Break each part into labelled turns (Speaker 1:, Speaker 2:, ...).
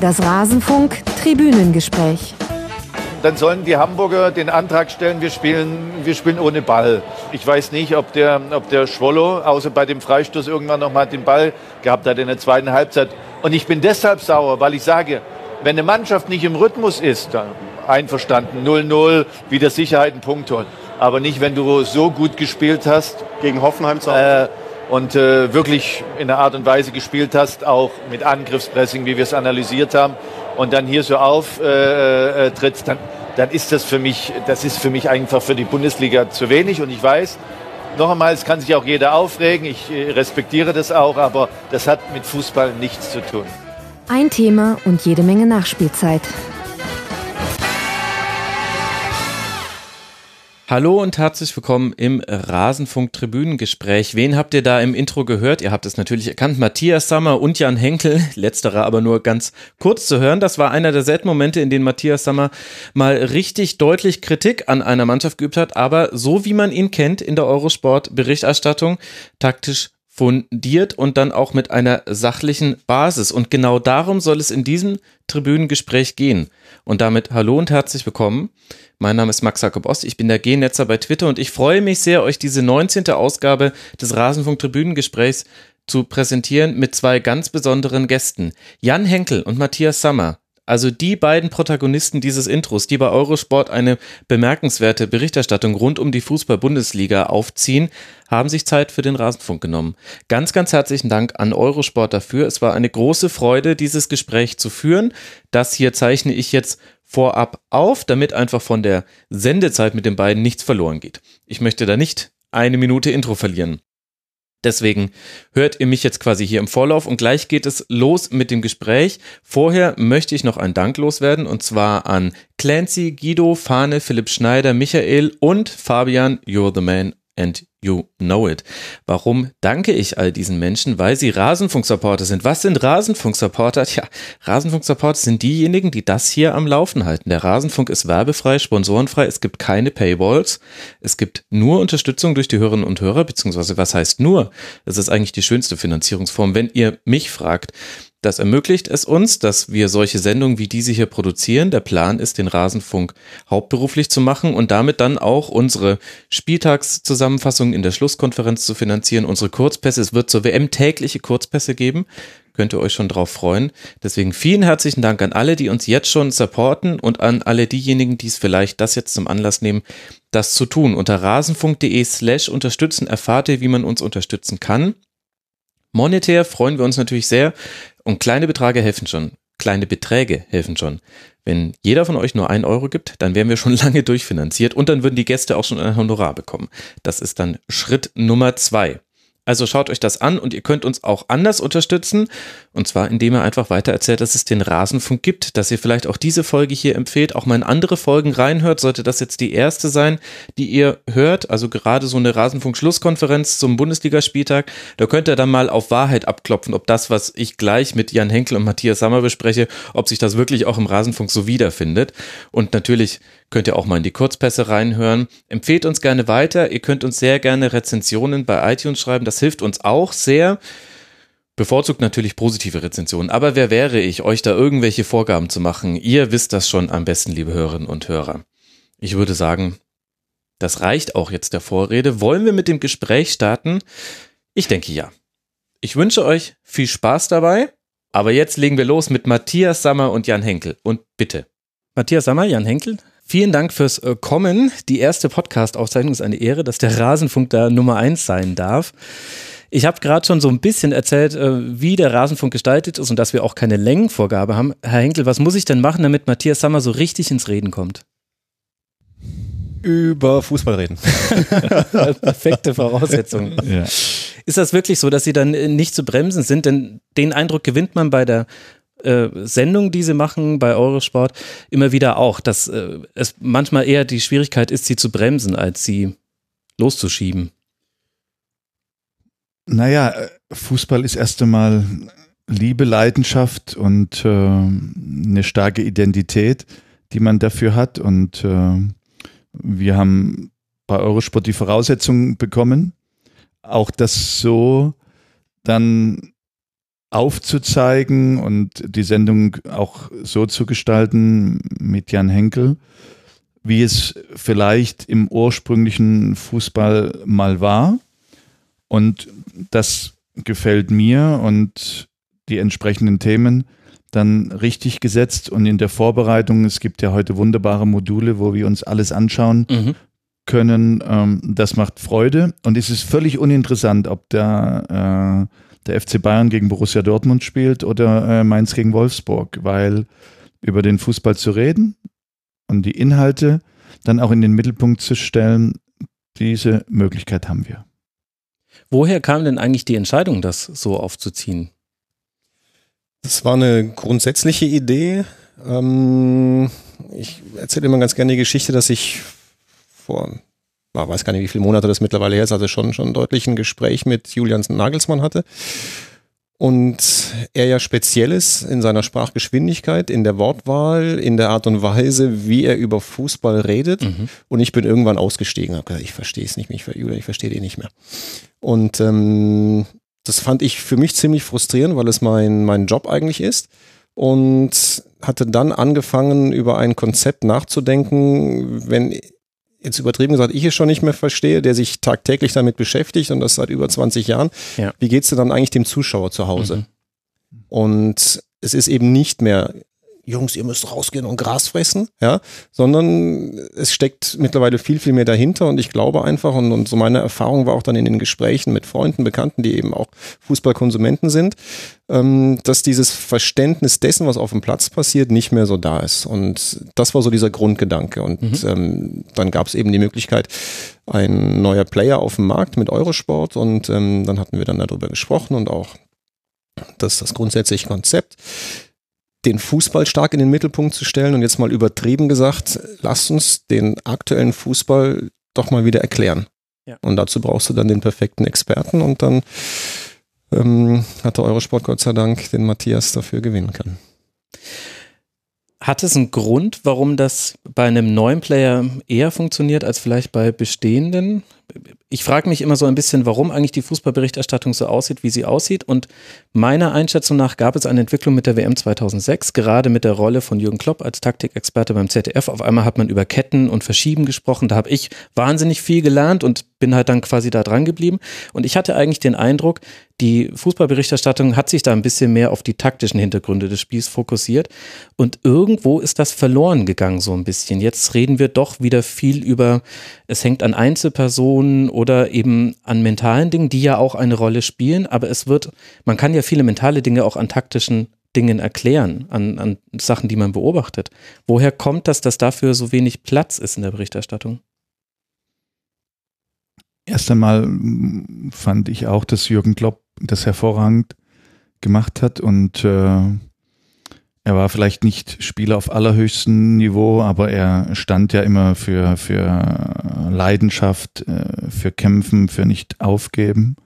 Speaker 1: Das Rasenfunk Tribünengespräch.
Speaker 2: Dann sollen die Hamburger den Antrag stellen, wir spielen, wir spielen ohne Ball. Ich weiß nicht, ob der, ob der Schwollo, außer bei dem Freistoß, irgendwann noch mal den Ball gehabt hat in der zweiten Halbzeit. Und ich bin deshalb sauer, weil ich sage, wenn eine Mannschaft nicht im Rhythmus ist, dann einverstanden, 0-0, wieder Sicherheit, einen Punkt holen. Aber nicht, wenn du so gut gespielt hast.
Speaker 3: Gegen Hoffenheim zu
Speaker 2: äh, und äh, wirklich in der Art und Weise gespielt hast, auch mit Angriffspressing, wie wir es analysiert haben, und dann hier so auftrittst, äh, äh, trittst, dann, dann ist das für mich, das ist für mich einfach für die Bundesliga zu wenig. Und ich weiß, noch einmal, es kann sich auch jeder aufregen, ich äh, respektiere das auch, aber das hat mit Fußball nichts zu tun.
Speaker 1: Ein Thema und jede Menge Nachspielzeit.
Speaker 4: Hallo und herzlich willkommen im Rasenfunk Tribünengespräch. Wen habt ihr da im Intro gehört? Ihr habt es natürlich erkannt. Matthias Sammer und Jan Henkel, letzterer aber nur ganz kurz zu hören. Das war einer der seltenen Momente, in denen Matthias Sammer mal richtig deutlich Kritik an einer Mannschaft geübt hat, aber so wie man ihn kennt in der Eurosport Berichterstattung, taktisch fundiert und dann auch mit einer sachlichen Basis. Und genau darum soll es in diesem Tribünengespräch gehen. Und damit hallo und herzlich willkommen. Mein Name ist Max Jakob Ost, ich bin der G-Netzer bei Twitter und ich freue mich sehr, euch diese 19. Ausgabe des Rasenfunk-Tribünengesprächs zu präsentieren mit zwei ganz besonderen Gästen. Jan Henkel und Matthias Sammer. Also die beiden Protagonisten dieses Intros, die bei Eurosport eine bemerkenswerte Berichterstattung rund um die Fußball-Bundesliga aufziehen, haben sich Zeit für den Rasenfunk genommen. Ganz, ganz herzlichen Dank an Eurosport dafür. Es war eine große Freude, dieses Gespräch zu führen. Das hier zeichne ich jetzt vorab auf, damit einfach von der Sendezeit mit den beiden nichts verloren geht. Ich möchte da nicht eine Minute Intro verlieren. Deswegen hört ihr mich jetzt quasi hier im Vorlauf und gleich geht es los mit dem Gespräch. Vorher möchte ich noch ein Dank loswerden und zwar an Clancy, Guido, Fahne, Philipp Schneider, Michael und Fabian, You're the Man and you know it. Warum danke ich all diesen Menschen? Weil sie Rasenfunk-Supporter sind. Was sind Rasenfunk-Supporter? Tja, Rasenfunk-Supporter sind diejenigen, die das hier am Laufen halten. Der Rasenfunk ist werbefrei, sponsorenfrei. Es gibt keine Paywalls. Es gibt nur Unterstützung durch die Hörerinnen und Hörer, beziehungsweise was heißt nur? Das ist eigentlich die schönste Finanzierungsform. Wenn ihr mich fragt, das ermöglicht es uns, dass wir solche Sendungen wie diese hier produzieren. Der Plan ist, den Rasenfunk hauptberuflich zu machen und damit dann auch unsere Spieltagszusammenfassung in der Schlusskonferenz zu finanzieren, unsere Kurzpässe. Es wird zur WM tägliche Kurzpässe geben. Könnt ihr euch schon drauf freuen. Deswegen vielen herzlichen Dank an alle, die uns jetzt schon supporten und an alle diejenigen, die es vielleicht das jetzt zum Anlass nehmen, das zu tun. Unter rasenfunk.de slash unterstützen erfahrt ihr, wie man uns unterstützen kann. Monetär freuen wir uns natürlich sehr und kleine Beträge helfen schon. Kleine Beträge helfen schon. Wenn jeder von euch nur ein Euro gibt, dann wären wir schon lange durchfinanziert und dann würden die Gäste auch schon ein Honorar bekommen. Das ist dann Schritt Nummer zwei. Also schaut euch das an und ihr könnt uns auch anders unterstützen. Und zwar, indem ihr einfach weiter erzählt, dass es den Rasenfunk gibt, dass ihr vielleicht auch diese Folge hier empfehlt, auch mal in andere Folgen reinhört. Sollte das jetzt die erste sein, die ihr hört, also gerade so eine Rasenfunk-Schlusskonferenz zum Bundesligaspieltag, da könnt ihr dann mal auf Wahrheit abklopfen, ob das, was ich gleich mit Jan Henkel und Matthias Sammer bespreche, ob sich das wirklich auch im Rasenfunk so wiederfindet. Und natürlich könnt ihr auch mal in die Kurzpässe reinhören. Empfehlt uns gerne weiter. Ihr könnt uns sehr gerne Rezensionen bei iTunes schreiben. Das hilft uns auch sehr. Bevorzugt natürlich positive Rezensionen. Aber wer wäre ich, euch da irgendwelche Vorgaben zu machen? Ihr wisst das schon am besten, liebe Hörerinnen und Hörer. Ich würde sagen, das reicht auch jetzt der Vorrede. Wollen wir mit dem Gespräch starten? Ich denke ja. Ich wünsche euch viel Spaß dabei. Aber jetzt legen wir los mit Matthias Sammer und Jan Henkel. Und bitte. Matthias Sammer, Jan Henkel, Vielen Dank fürs äh, Kommen. Die erste Podcast-Aufzeichnung ist eine Ehre, dass der Rasenfunk da Nummer eins sein darf. Ich habe gerade schon so ein bisschen erzählt, äh, wie der Rasenfunk gestaltet ist und dass wir auch keine Längenvorgabe haben. Herr Henkel, was muss ich denn machen, damit Matthias Sammer so richtig ins Reden kommt?
Speaker 3: Über Fußball reden.
Speaker 4: Perfekte Voraussetzung. Ja. Ist das wirklich so, dass Sie dann nicht zu bremsen sind? Denn den Eindruck gewinnt man bei der äh, Sendungen, die sie machen bei Eurosport, immer wieder auch, dass äh, es manchmal eher die Schwierigkeit ist, sie zu bremsen, als sie loszuschieben.
Speaker 5: Naja, äh, Fußball ist erst einmal Liebe, Leidenschaft und äh, eine starke Identität, die man dafür hat. Und äh, wir haben bei Eurosport die Voraussetzungen bekommen, auch das so dann aufzuzeigen und die Sendung auch so zu gestalten mit Jan Henkel, wie es vielleicht im ursprünglichen Fußball mal war. Und das gefällt mir und die entsprechenden Themen dann richtig gesetzt und in der Vorbereitung, es gibt ja heute wunderbare Module, wo wir uns alles anschauen mhm. können. Ähm, das macht Freude und es ist völlig uninteressant, ob der, äh, der FC Bayern gegen Borussia Dortmund spielt oder äh, Mainz gegen Wolfsburg, weil über den Fußball zu reden und die Inhalte dann auch in den Mittelpunkt zu stellen, diese Möglichkeit haben wir.
Speaker 4: Woher kam denn eigentlich die Entscheidung, das so aufzuziehen?
Speaker 3: Das war eine grundsätzliche Idee. Ähm, ich erzähle immer ganz gerne die Geschichte, dass ich vor, ich weiß gar nicht, wie viele Monate das mittlerweile her ist, also schon, schon deutlich ein Gespräch mit Julian Nagelsmann hatte. Und er ja speziell ist in seiner Sprachgeschwindigkeit, in der Wortwahl, in der Art und Weise, wie er über Fußball redet. Mhm. Und ich bin irgendwann ausgestiegen, habe gesagt, ich verstehe es nicht mehr, ich, Julian, ich verstehe den nicht mehr. Und ähm, das fand ich für mich ziemlich frustrierend, weil es mein, mein Job eigentlich ist. Und hatte dann angefangen, über ein Konzept nachzudenken, wenn jetzt übertrieben gesagt, ich es schon nicht mehr verstehe, der sich tagtäglich damit beschäftigt und das seit über 20 Jahren. Ja. Wie geht's denn dann eigentlich dem Zuschauer zu Hause? Mhm. Und es ist eben nicht mehr Jungs, ihr müsst rausgehen und Gras fressen, ja, sondern es steckt mittlerweile viel, viel mehr dahinter und ich glaube einfach und, und so meine Erfahrung war auch dann in den Gesprächen mit Freunden, Bekannten, die eben auch Fußballkonsumenten sind, ähm, dass dieses Verständnis dessen, was auf dem Platz passiert, nicht mehr so da ist. Und das war so dieser Grundgedanke. Und mhm. ähm, dann gab es eben die Möglichkeit, ein neuer Player auf dem Markt mit Eurosport und ähm, dann hatten wir dann darüber gesprochen und auch das, das grundsätzliche Konzept den Fußball stark in den Mittelpunkt zu stellen und jetzt mal übertrieben gesagt, lasst uns den aktuellen Fußball doch mal wieder erklären. Ja. Und dazu brauchst du dann den perfekten Experten und dann ähm, hatte Eurosport Gott sei Dank den Matthias dafür gewinnen können.
Speaker 4: Hat es einen Grund, warum das bei einem neuen Player eher funktioniert als vielleicht bei bestehenden? Ich frage mich immer so ein bisschen, warum eigentlich die Fußballberichterstattung so aussieht, wie sie aussieht. Und meiner Einschätzung nach gab es eine Entwicklung mit der WM 2006, gerade mit der Rolle von Jürgen Klopp als Taktikexperte beim ZDF. Auf einmal hat man über Ketten und Verschieben gesprochen. Da habe ich wahnsinnig viel gelernt und bin halt dann quasi da dran geblieben. Und ich hatte eigentlich den Eindruck, die Fußballberichterstattung hat sich da ein bisschen mehr auf die taktischen Hintergründe des Spiels fokussiert. Und irgendwo ist das verloren gegangen, so ein bisschen. Jetzt reden wir doch wieder viel über, es hängt an Einzelpersonen oder eben an mentalen Dingen, die ja auch eine Rolle spielen. Aber es wird, man kann ja viele mentale Dinge auch an taktischen Dingen erklären, an, an Sachen, die man beobachtet. Woher kommt das, dass dafür so wenig Platz ist in der Berichterstattung?
Speaker 5: Erst einmal fand ich auch, dass Jürgen Klopp das hervorragend gemacht hat und äh, er war vielleicht nicht Spieler auf allerhöchstem Niveau, aber er stand ja immer für, für Leidenschaft, äh, für Kämpfen, für nicht aufgeben.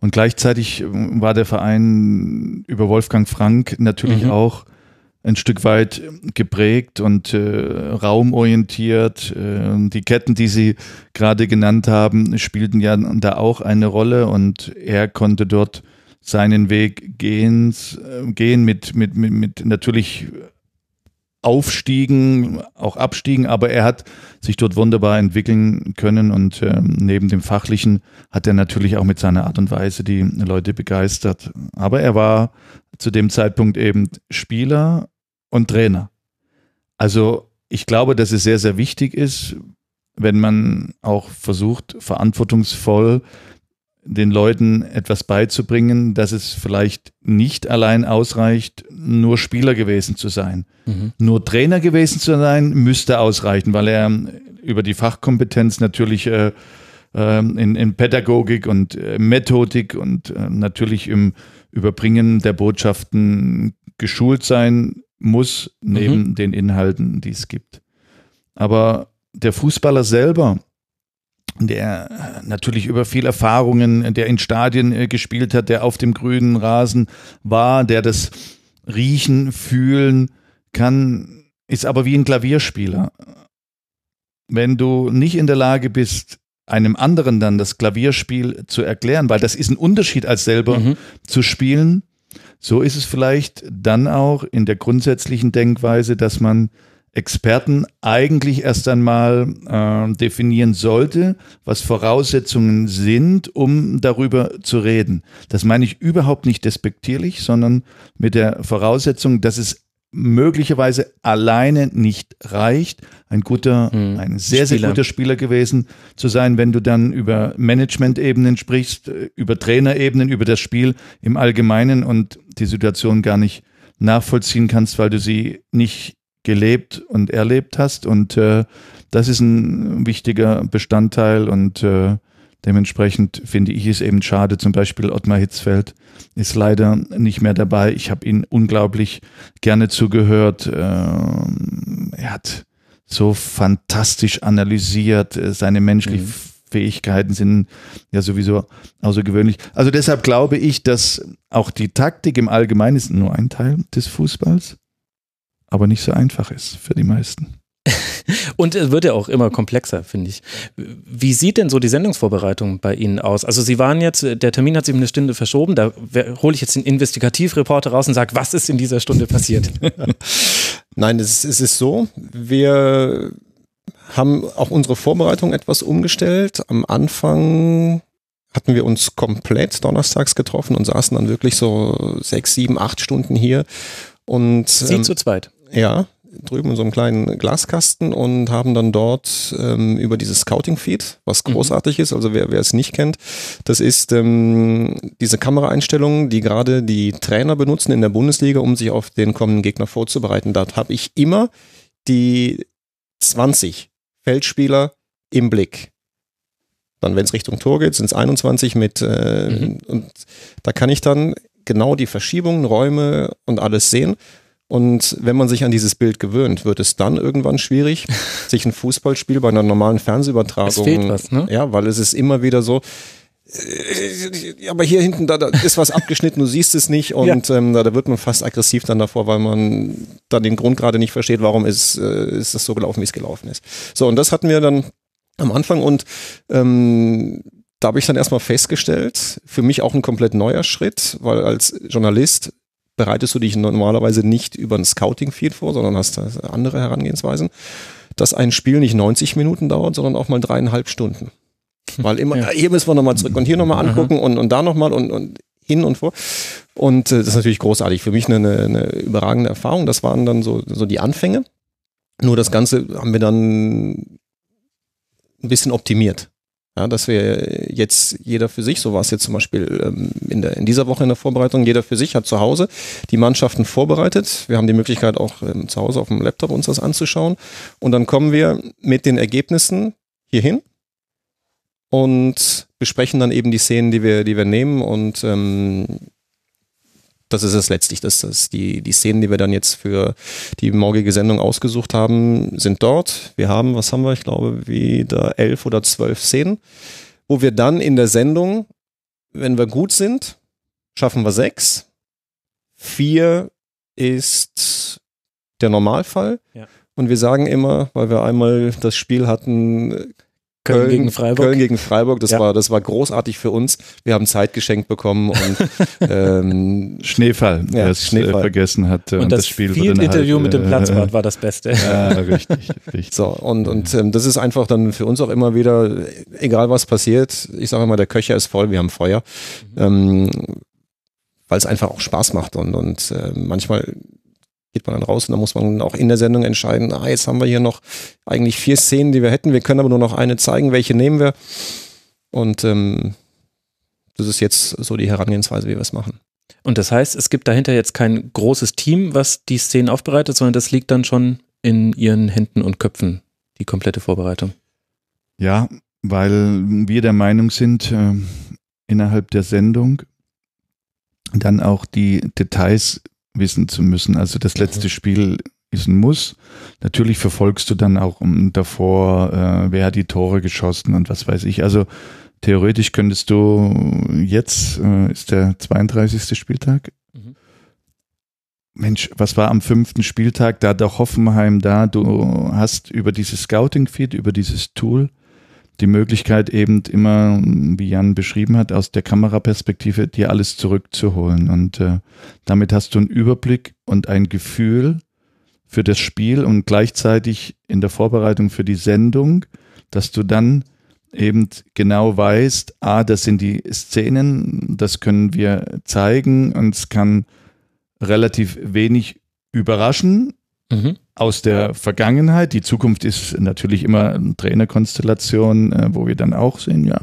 Speaker 5: Und gleichzeitig war der Verein über Wolfgang Frank natürlich mhm. auch ein Stück weit geprägt und äh, raumorientiert. Äh, die Ketten, die Sie gerade genannt haben, spielten ja da auch eine Rolle und er konnte dort seinen Weg gehen, äh, gehen mit, mit, mit, mit natürlich Aufstiegen, auch Abstiegen, aber er hat sich dort wunderbar entwickeln können und äh, neben dem Fachlichen hat er natürlich auch mit seiner Art und Weise die Leute begeistert. Aber er war zu dem Zeitpunkt eben Spieler und Trainer. Also ich glaube, dass es sehr, sehr wichtig ist, wenn man auch versucht, verantwortungsvoll den Leuten etwas beizubringen, dass es vielleicht nicht allein ausreicht, nur Spieler gewesen zu sein. Mhm. Nur Trainer gewesen zu sein, müsste ausreichen, weil er über die Fachkompetenz natürlich äh, äh in, in, Pädagogik und äh, Methodik und äh, natürlich im Überbringen der Botschaften geschult sein muss, neben mhm. den Inhalten, die es gibt. Aber der Fußballer selber, der natürlich über viel Erfahrungen, der in Stadien äh, gespielt hat, der auf dem grünen Rasen war, der das riechen, fühlen kann, ist aber wie ein Klavierspieler. Wenn du nicht in der Lage bist, einem anderen dann das Klavierspiel zu erklären, weil das ist ein Unterschied als selber mhm. zu spielen, So ist es vielleicht dann auch in der grundsätzlichen Denkweise, dass man Experten eigentlich erst einmal äh, definieren sollte, was Voraussetzungen sind, um darüber zu reden. Das meine ich überhaupt nicht despektierlich, sondern mit der Voraussetzung, dass es möglicherweise alleine nicht reicht, ein guter, hm. ein sehr, sehr guter Spieler gewesen zu sein, wenn du dann über Management-Ebenen sprichst, äh, über Trainerebenen, über das Spiel im Allgemeinen und die Situation gar nicht nachvollziehen kannst, weil du sie nicht gelebt und erlebt hast. Und äh, das ist ein wichtiger Bestandteil und äh, dementsprechend finde ich es eben schade. Zum Beispiel Ottmar Hitzfeld ist leider nicht mehr dabei. Ich habe ihn unglaublich gerne zugehört. Äh, er hat so fantastisch analysiert, äh, seine menschlichen mhm. Fähigkeiten sind ja sowieso außergewöhnlich. Also deshalb glaube ich, dass auch die Taktik im Allgemeinen ist nur ein Teil des Fußballs aber nicht so einfach ist für die meisten.
Speaker 4: Und es wird ja auch immer komplexer, finde ich. Wie sieht denn so die Sendungsvorbereitung bei Ihnen aus? Also Sie waren jetzt, der Termin hat sich um eine Stunde verschoben, da hole ich jetzt den Investigativreporter raus und sage, was ist in dieser Stunde passiert?
Speaker 3: Nein, es, es ist so, wir haben auch unsere Vorbereitung etwas umgestellt. Am Anfang hatten wir uns komplett donnerstags getroffen und saßen dann wirklich so sechs, sieben, acht Stunden hier. Und,
Speaker 4: Sie ähm, zu zweit?
Speaker 3: Ja, drüben in so einem kleinen Glaskasten und haben dann dort ähm, über dieses Scouting-Feed, was mhm. großartig mhm. ist, also wer, wer es nicht kennt, das ist ähm, diese Kameraeinstellungen, die gerade die Trainer benutzen in der Bundesliga, um sich auf den kommenden Gegner vorzubereiten. Dort habe ich immer die 20 Feldspieler im Blick. Dann, wenn es Richtung Tor geht, sind es 21 mit, äh, mhm. und da kann ich dann genau die Verschiebungen, Räume und alles sehen. Und wenn man sich an dieses Bild gewöhnt, wird es dann irgendwann schwierig, sich ein Fußballspiel bei einer normalen Fernsehübertragung. Es
Speaker 4: fehlt was, ne?
Speaker 3: Ja, weil es ist immer wieder so, äh, aber hier hinten, da, da ist was abgeschnitten, du siehst es nicht und ja. ähm, da, da, wird man fast aggressiv dann davor, weil man dann den Grund gerade nicht versteht, warum ist, äh, ist das so gelaufen, wie es gelaufen ist. So, und das hatten wir dann am Anfang und ähm, da habe ich dann erstmal festgestellt, für mich auch ein komplett neuer Schritt, weil als Journalist bereitest du dich normalerweise nicht über ein Scouting-Feed vor, sondern hast andere Herangehensweisen, dass ein Spiel nicht 90 Minuten dauert, sondern auch mal dreieinhalb Stunden. Weil immer, ja. hier müssen wir nochmal zurück und hier nochmal angucken und, und da nochmal und, und hin und vor. Und äh, das ist natürlich großartig. Für mich eine, eine überragende Erfahrung. Das waren dann so, so die Anfänge. Nur das Ganze haben wir dann ein bisschen optimiert. Ja, dass wir jetzt jeder für sich, so war es jetzt zum Beispiel ähm, in, der, in dieser Woche in der Vorbereitung, jeder für sich hat zu Hause die Mannschaften vorbereitet. Wir haben die Möglichkeit auch ähm, zu Hause auf dem Laptop uns das anzuschauen. Und dann kommen wir mit den Ergebnissen hierhin und besprechen dann eben die Szenen, die wir, die wir nehmen und ähm, das ist es letztlich. Das ist die, die Szenen, die wir dann jetzt für die morgige Sendung ausgesucht haben, sind dort. Wir haben, was haben wir? Ich glaube, wieder elf oder zwölf Szenen, wo wir dann in der Sendung, wenn wir gut sind, schaffen wir sechs. Vier ist der Normalfall. Ja. Und wir sagen immer, weil wir einmal das Spiel hatten,
Speaker 4: Köln, Köln, gegen Freiburg.
Speaker 3: Köln gegen Freiburg, das ja. war das war großartig für uns. Wir haben Zeit geschenkt bekommen und
Speaker 5: ähm, Schneefall, ja, es Schneefall. vergessen hat
Speaker 4: und, und das, das Spiel Field Interview halt, mit dem Platzwart äh, war das Beste.
Speaker 5: Ja, richtig, richtig.
Speaker 3: So und und ähm, das ist einfach dann für uns auch immer wieder egal was passiert. Ich sage immer, der Köcher ist voll, wir haben Feuer, mhm. ähm, weil es einfach auch Spaß macht und und äh, manchmal geht man dann raus und dann muss man auch in der Sendung entscheiden, ah, jetzt haben wir hier noch eigentlich vier Szenen, die wir hätten, wir können aber nur noch eine zeigen, welche nehmen wir. Und ähm, das ist jetzt so die Herangehensweise, wie wir es machen.
Speaker 4: Und das heißt, es gibt dahinter jetzt kein großes Team, was die Szenen aufbereitet, sondern das liegt dann schon in ihren Händen und Köpfen, die komplette Vorbereitung.
Speaker 5: Ja, weil wir der Meinung sind, äh, innerhalb der Sendung dann auch die Details wissen zu müssen. Also das letzte mhm. Spiel ist ein Muss. Natürlich verfolgst du dann auch davor, äh, wer hat die Tore geschossen und was weiß ich. Also theoretisch könntest du jetzt, äh, ist der 32. Spieltag. Mhm. Mensch, was war am fünften Spieltag? Da doch Hoffenheim da, du hast über dieses Scouting-Feed, über dieses Tool, die Möglichkeit eben immer, wie Jan beschrieben hat, aus der Kameraperspektive dir alles zurückzuholen. Und äh, damit hast du einen Überblick und ein Gefühl für das Spiel und gleichzeitig in der Vorbereitung für die Sendung, dass du dann eben genau weißt, ah, das sind die Szenen, das können wir zeigen und es kann relativ wenig überraschen, mhm. Aus der Vergangenheit. Die Zukunft ist natürlich immer eine Trainerkonstellation, äh, wo wir dann auch sehen, ja,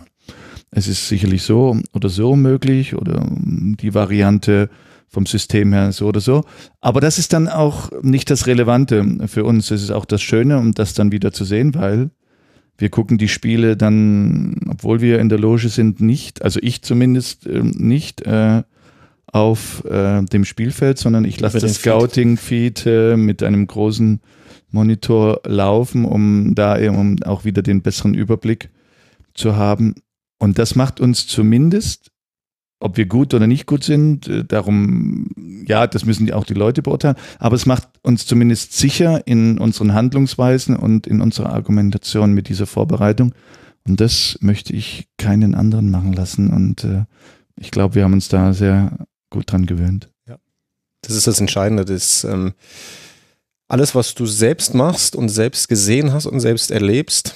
Speaker 5: es ist sicherlich so oder so möglich oder die Variante vom System her so oder so. Aber das ist dann auch nicht das Relevante für uns. Es ist auch das Schöne, um das dann wieder zu sehen, weil wir gucken die Spiele dann, obwohl wir in der Loge sind, nicht, also ich zumindest äh, nicht, äh, auf äh, dem Spielfeld, sondern ich lasse das Scouting-Feed äh, mit einem großen Monitor laufen, um da eben auch wieder den besseren Überblick zu haben. Und das macht uns zumindest, ob wir gut oder nicht gut sind, äh, darum, ja, das müssen auch die Leute beurteilen, aber es macht uns zumindest sicher in unseren Handlungsweisen und in unserer Argumentation mit dieser Vorbereitung. Und das möchte ich keinen anderen machen lassen. Und äh, ich glaube, wir haben uns da sehr gut dran gewöhnt.
Speaker 3: Ja. Das ist das Entscheidende. Das, ähm, alles, was du selbst machst und selbst gesehen hast und selbst erlebst,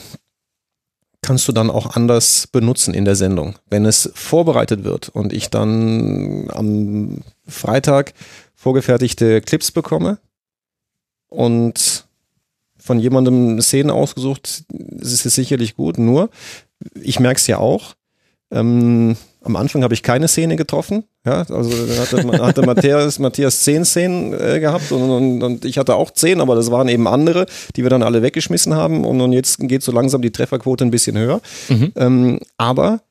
Speaker 3: kannst du dann auch anders benutzen in der Sendung. Wenn es vorbereitet wird und ich dann am Freitag vorgefertigte Clips bekomme und von jemandem Szenen ausgesucht, ist es sicherlich gut. Nur, ich merke es ja auch, ähm, am Anfang habe ich keine Szene getroffen. Ja, also hatte, hatte Matthias, Matthias zehn Szenen äh, gehabt und, und, und, ich hatte auch zehn, aber das waren eben andere, die wir dann alle weggeschmissen haben. Und, und jetzt geht so langsam die Trefferquote ein bisschen höher. Mhm. Ähm, aber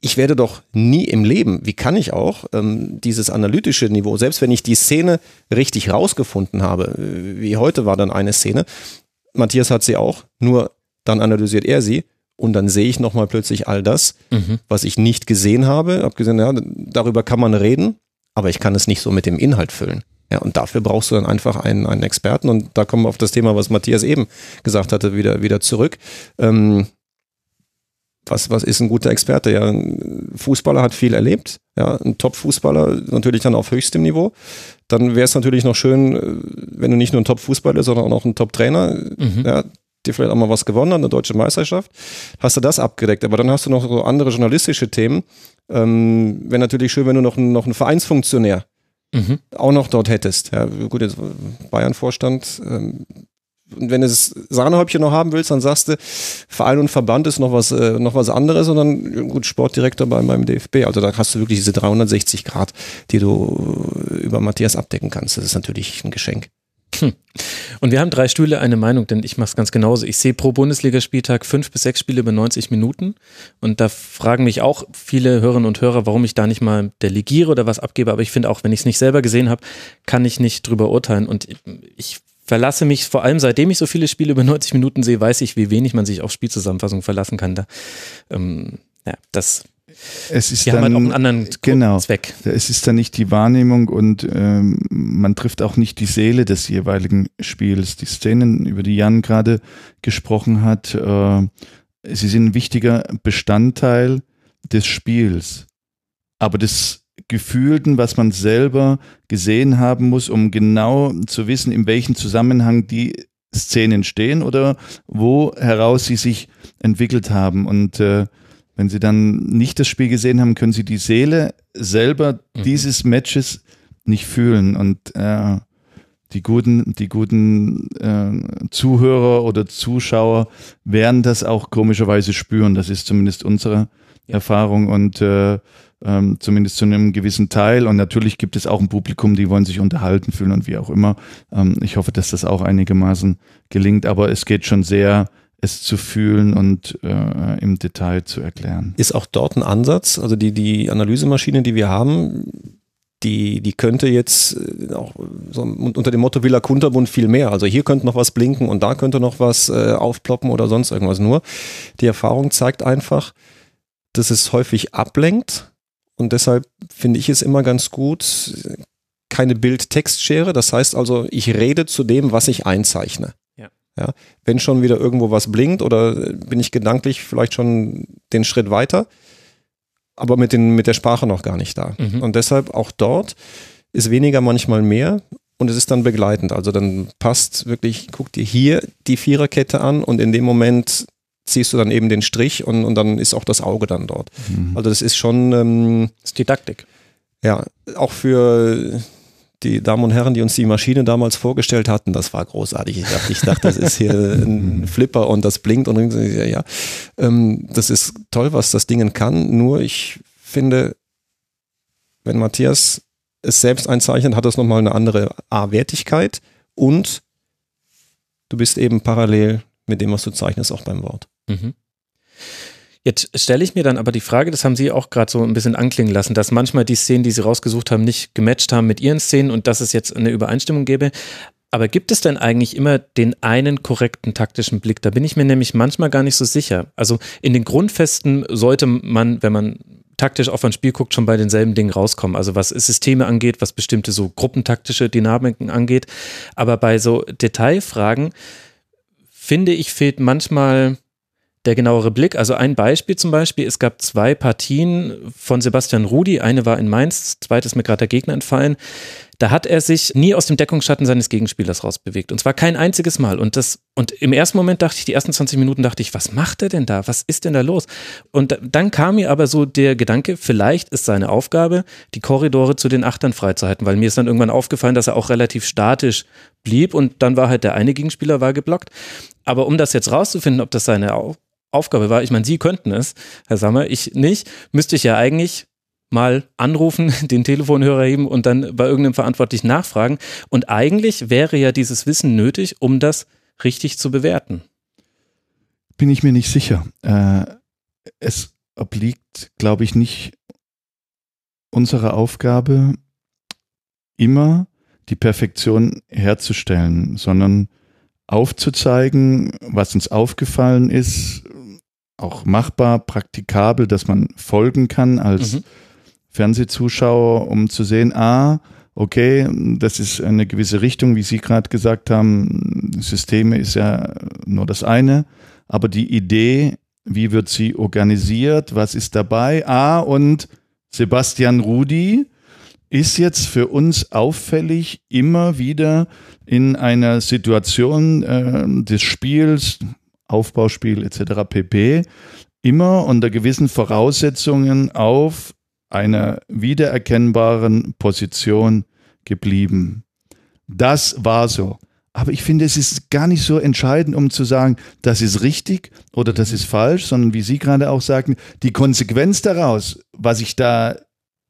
Speaker 3: ich werde doch nie im Leben, wie kann ich auch, ähm, dieses analytische Niveau, selbst wenn ich die Szene richtig rausgefunden habe, wie heute war dann eine Szene, Matthias hat sie auch, nur dann analysiert er sie und dann sehe ich nochmal plötzlich all das, mhm. was ich nicht gesehen habe. Abgesehen, ja, darüber kann man reden, aber ich kann es nicht so mit dem Inhalt füllen. Ja, und dafür brauchst du dann einfach einen, einen Experten. Und da kommen wir auf das Thema, was Matthias eben gesagt hatte, wieder, wieder zurück. Ähm, was, was ist ein guter Experte? Ja, ein Fußballer hat viel erlebt. Ja, ein Top-Fußballer natürlich dann auf höchstem Niveau. Dann wäre es natürlich noch schön, äh, wenn du nicht nur ein Top-Fußballer, sondern auch noch ein Top-Trainer, mhm. ja, dir vielleicht auch mal was gewonnen an der deutschen Meisterschaft, hast du das abgedeckt. Aber dann hast du noch so andere journalistische Themen. Ähm, Wäre natürlich schön, wenn du noch, noch einen Vereinsfunktionär mhm. auch noch dort hättest. Ja, gut, jetzt Bayern-Vorstand. Ähm, und wenn du das Sahnehäubchen noch haben willst, dann sagst du, Verein und Verband ist noch was, äh, noch was anderes, sondern gut, Sportdirektor beim, beim DFB. Also da hast du wirklich diese 360 Grad, die du über Matthias abdecken kannst. Das ist natürlich ein Geschenk.
Speaker 4: Hm. Und wir haben drei Stühle eine Meinung, denn ich mache es ganz genauso. Ich sehe pro Bundesligaspieltag fünf bis sechs Spiele über 90 Minuten. Und da fragen mich auch viele Hörerinnen und Hörer, warum ich da nicht mal delegiere oder was abgebe. Aber ich finde auch, wenn ich es nicht selber gesehen habe, kann ich nicht drüber urteilen. Und ich verlasse mich, vor allem seitdem ich so viele Spiele über 90 Minuten sehe, weiß ich, wie wenig man sich auf Spielzusammenfassung verlassen kann. Da, ähm, ja, das
Speaker 5: es ist die dann, haben halt auch einen anderen genau, Zweck. Es ist dann nicht die Wahrnehmung und ähm, man trifft auch nicht die Seele des jeweiligen Spiels. Die Szenen, über die Jan gerade gesprochen hat, äh, sie sind ein wichtiger Bestandteil des Spiels. Aber des Gefühlten, was man selber gesehen haben muss, um genau zu wissen, in welchem Zusammenhang die Szenen stehen oder wo heraus sie sich entwickelt haben. Und äh, wenn Sie dann nicht das Spiel gesehen haben, können Sie die Seele selber mhm. dieses Matches nicht fühlen. Und äh, die guten, die guten äh, Zuhörer oder Zuschauer werden das auch komischerweise spüren. Das ist zumindest unsere ja. Erfahrung und äh, ähm, zumindest zu einem gewissen Teil. Und natürlich gibt es auch ein Publikum, die wollen sich unterhalten fühlen und wie auch immer. Ähm, ich hoffe, dass das auch einigermaßen gelingt, aber es geht schon sehr es zu fühlen und äh, im Detail zu erklären.
Speaker 3: Ist auch dort ein Ansatz, also die, die Analysemaschine, die wir haben, die, die könnte jetzt äh, auch so unter dem Motto Villa Kunterbund viel mehr. Also hier könnte noch was blinken und da könnte noch was äh, aufploppen oder sonst irgendwas. Nur die Erfahrung zeigt einfach, dass es häufig ablenkt und deshalb finde ich es immer ganz gut, keine Bild-Text-Schere. Das heißt also, ich rede zu dem, was ich einzeichne. Ja, wenn schon wieder irgendwo was blinkt oder bin ich gedanklich vielleicht schon den Schritt weiter, aber mit, den, mit der Sprache noch gar nicht da.
Speaker 4: Mhm.
Speaker 3: Und deshalb auch dort ist weniger manchmal mehr und es ist dann begleitend. Also dann passt wirklich, guck dir hier die Viererkette an und in dem Moment ziehst du dann eben den Strich und, und dann ist auch das Auge dann dort.
Speaker 5: Mhm.
Speaker 3: Also das ist schon, ähm,
Speaker 4: Das ist Didaktik.
Speaker 3: ja, auch für die Damen und Herren, die uns die Maschine damals vorgestellt hatten, das war großartig. Ich dachte, ich dachte das ist hier ein Flipper und das blinkt und ja. Ähm, das ist toll, was das Ding kann. Nur ich finde, wenn Matthias es selbst einzeichnet, hat das nochmal eine andere A-Wertigkeit und du bist eben parallel mit dem, was du zeichnest, auch beim Wort.
Speaker 4: Mhm. Jetzt stelle ich mir dann aber die Frage, das haben Sie auch gerade so ein bisschen anklingen lassen, dass manchmal die Szenen, die Sie rausgesucht haben, nicht gematcht haben mit Ihren Szenen und dass es jetzt eine Übereinstimmung gäbe. Aber gibt es denn eigentlich immer den einen korrekten taktischen Blick? Da bin ich mir nämlich manchmal gar nicht so sicher. Also in den Grundfesten sollte man, wenn man taktisch auf ein Spiel guckt, schon bei denselben Dingen rauskommen. Also was Systeme angeht, was bestimmte so gruppentaktische Dynamiken angeht. Aber bei so Detailfragen finde ich, fehlt manchmal der genauere Blick. Also ein Beispiel zum Beispiel, es gab zwei Partien von Sebastian Rudi, eine war in Mainz, zweite ist mir gerade der Gegner entfallen. Da hat er sich nie aus dem Deckungsschatten seines Gegenspielers rausbewegt. Und zwar kein einziges Mal. Und das, und im ersten Moment dachte ich, die ersten 20 Minuten dachte ich, was macht er denn da? Was ist denn da los? Und dann kam mir aber so der Gedanke, vielleicht ist seine Aufgabe, die Korridore zu den Achtern freizuhalten, weil mir ist dann irgendwann aufgefallen, dass er auch relativ statisch blieb und dann war halt der eine Gegenspieler war geblockt. Aber um das jetzt rauszufinden, ob das seine Aufgabe war, ich meine, Sie könnten es, Herr Sammer, ich nicht, müsste ich ja eigentlich mal anrufen, den Telefonhörer heben und dann bei irgendeinem Verantwortlichen nachfragen. Und eigentlich wäre ja dieses Wissen nötig, um das richtig zu bewerten.
Speaker 5: Bin ich mir nicht sicher. Äh, es obliegt, glaube ich, nicht unserer Aufgabe, immer die Perfektion herzustellen, sondern aufzuzeigen, was uns aufgefallen ist, auch machbar, praktikabel, dass man folgen kann als
Speaker 4: Mhm.
Speaker 5: Fernsehzuschauer, um zu sehen, ah, okay, das ist eine gewisse Richtung, wie Sie gerade gesagt haben, Systeme ist ja nur das eine, aber die Idee, wie wird sie organisiert, was ist dabei, ah, und Sebastian Rudi ist jetzt für uns auffällig immer wieder in einer Situation äh, des Spiels, Aufbauspiel etc. pp. immer unter gewissen Voraussetzungen auf einer wiedererkennbaren Position geblieben. Das war so. Aber ich finde, es ist gar nicht so entscheidend, um zu sagen, das ist richtig oder das ist falsch, sondern wie Sie gerade auch sagten, die Konsequenz daraus, was ich da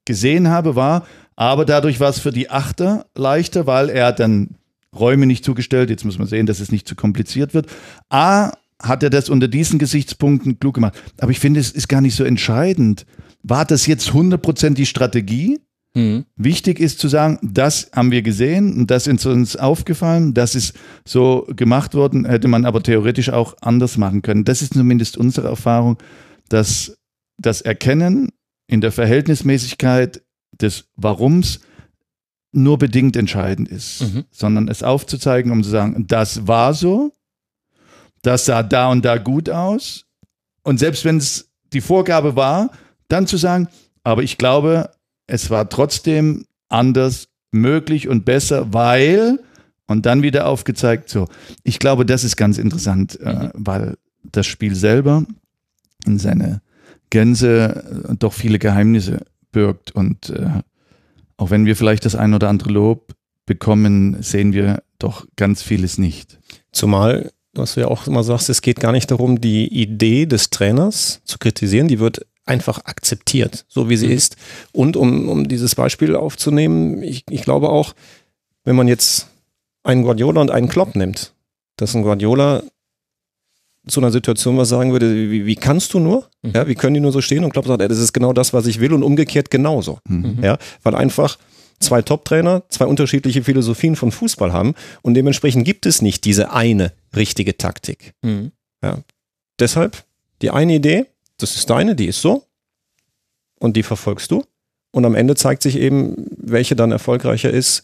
Speaker 5: gesehen habe, war, aber dadurch war es für die Achter leichter, weil er dann Räume nicht zugestellt. Jetzt muss man sehen, dass es nicht zu kompliziert wird. A, hat er das unter diesen Gesichtspunkten klug gemacht. Aber ich finde, es ist gar nicht so entscheidend. War das jetzt 100% die Strategie?
Speaker 4: Mhm.
Speaker 5: Wichtig ist zu sagen, das haben wir gesehen und das ist uns aufgefallen, das ist so gemacht worden, hätte man aber theoretisch auch anders machen können. Das ist zumindest unsere Erfahrung, dass das Erkennen in der Verhältnismäßigkeit des Warums nur bedingt entscheidend ist,
Speaker 4: Mhm.
Speaker 5: sondern es aufzuzeigen, um zu sagen, das war so, das sah da und da gut aus. Und selbst wenn es die Vorgabe war, dann zu sagen, aber ich glaube, es war trotzdem anders möglich und besser, weil, und dann wieder aufgezeigt, so, ich glaube, das ist ganz interessant, äh, weil das Spiel selber in seine Gänse äh, doch viele Geheimnisse birgt. Und äh, auch wenn wir vielleicht das ein oder andere Lob bekommen, sehen wir doch ganz vieles nicht.
Speaker 3: Zumal, was du ja auch immer sagst, es geht gar nicht darum, die Idee des Trainers zu kritisieren, die wird einfach akzeptiert, so wie sie
Speaker 4: Mhm.
Speaker 3: ist. Und um, um dieses Beispiel aufzunehmen, ich, ich glaube auch, wenn man jetzt einen Guardiola und einen Klopp nimmt, dass ein Guardiola zu einer Situation was sagen würde, wie, wie kannst du nur?
Speaker 4: Mhm.
Speaker 3: Ja, wie können die nur so stehen? Und Klopp sagt, ey, das ist genau das, was ich will und umgekehrt genauso.
Speaker 5: Mhm.
Speaker 3: Ja, weil einfach zwei Top-Trainer zwei unterschiedliche Philosophien von Fußball haben und dementsprechend gibt es nicht diese eine richtige Taktik.
Speaker 4: Mhm.
Speaker 3: Deshalb die eine Idee, das ist deine, die ist so und die verfolgst du und am Ende zeigt sich eben, welche dann erfolgreicher ist,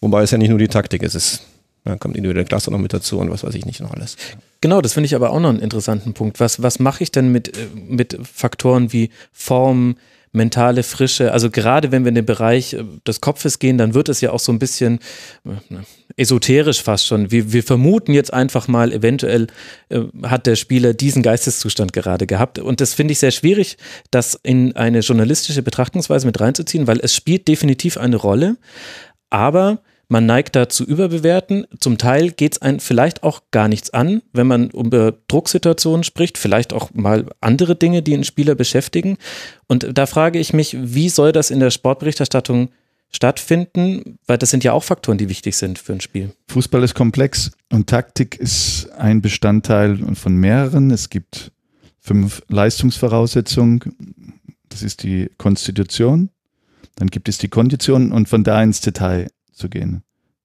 Speaker 3: wobei es ja nicht nur die Taktik ist, es Dann kommt individuelle Klasse noch mit dazu und was weiß ich nicht noch alles.
Speaker 4: Genau, das finde ich aber auch noch einen interessanten Punkt. Was, was mache ich denn mit, äh, mit Faktoren wie Form, mentale Frische? Also gerade wenn wir in den Bereich äh, des Kopfes gehen, dann wird es ja auch so ein bisschen äh, esoterisch fast schon. Wir, wir vermuten jetzt einfach mal, eventuell äh, hat der Spieler diesen Geisteszustand gerade gehabt. Und das finde ich sehr schwierig, das in eine journalistische Betrachtungsweise mit reinzuziehen, weil es spielt definitiv eine Rolle. Aber man neigt da zu überbewerten. Zum Teil geht es einem vielleicht auch gar nichts an, wenn man über Drucksituationen spricht, vielleicht auch mal andere Dinge, die einen Spieler beschäftigen. Und da frage ich mich, wie soll das in der Sportberichterstattung stattfinden? Weil das sind ja auch Faktoren, die wichtig sind für ein Spiel.
Speaker 5: Fußball ist komplex und Taktik ist ein Bestandteil von mehreren. Es gibt fünf Leistungsvoraussetzungen. Das ist die Konstitution. Dann gibt es die Kondition und von da ins Detail zu gehen.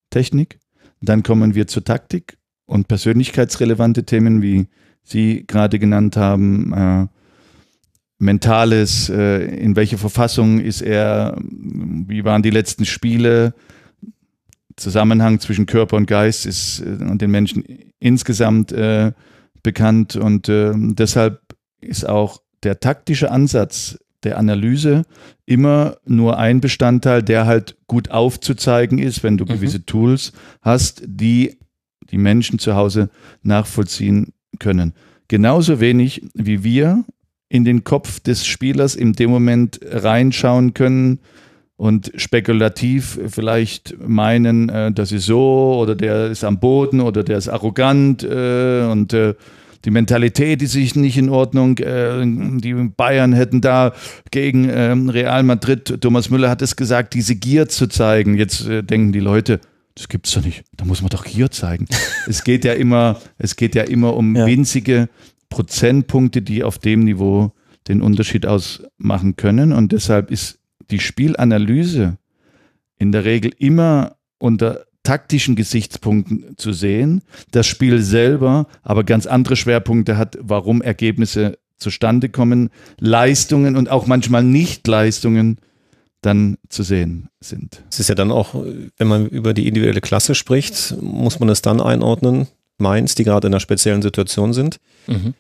Speaker 5: Technik, dann kommen wir zur Taktik und persönlichkeitsrelevante Themen, wie Sie gerade genannt haben, äh, Mentales, äh, in welcher Verfassung ist er, wie waren die letzten Spiele, Zusammenhang zwischen Körper und Geist ist äh, und den Menschen insgesamt äh, bekannt und äh, deshalb ist auch der taktische Ansatz der Analyse immer nur ein Bestandteil, der halt gut aufzuzeigen ist, wenn du mhm. gewisse Tools hast, die die Menschen zu Hause nachvollziehen können. Genauso wenig wie wir in den Kopf des Spielers in dem Moment reinschauen können und spekulativ vielleicht meinen, äh, das ist so oder der ist am Boden oder der ist arrogant äh, und äh, die Mentalität ist sich nicht in Ordnung. Äh, die Bayern hätten da gegen ähm, Real Madrid, Thomas Müller hat es gesagt, diese Gier zu zeigen. Jetzt äh, denken die Leute, das gibt's doch nicht. Da muss man doch Gier zeigen. es geht ja immer, es geht ja immer um ja. winzige Prozentpunkte, die auf dem Niveau den Unterschied ausmachen können. Und deshalb ist die Spielanalyse in der Regel immer unter taktischen Gesichtspunkten zu sehen, das Spiel selber aber ganz andere Schwerpunkte hat, warum Ergebnisse zustande kommen, Leistungen und auch manchmal Nichtleistungen dann zu sehen sind.
Speaker 3: Es ist ja dann auch, wenn man über die individuelle Klasse spricht, muss man es dann einordnen, Mainz, die gerade in einer speziellen Situation sind. Mhm.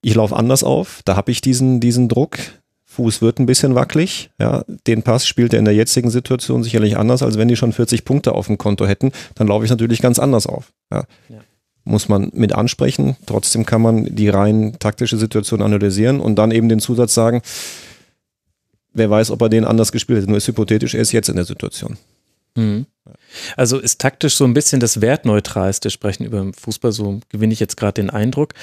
Speaker 3: Ich laufe anders auf, da habe ich diesen, diesen Druck, Fuß wird ein bisschen wackelig. Ja, den Pass spielt er in der jetzigen Situation sicherlich anders, als wenn die schon 40 Punkte auf dem Konto hätten. Dann laufe ich natürlich ganz anders auf. Ja. ja. Muss man mit ansprechen. Trotzdem kann man die rein taktische Situation analysieren und dann eben den Zusatz sagen, wer weiß, ob er den anders gespielt hätte. Nur ist hypothetisch, er ist jetzt in der Situation.
Speaker 4: Mhm. Also ist taktisch so ein bisschen das Wertneutralste Sprechen über Fußball, so gewinne ich jetzt gerade den Eindruck.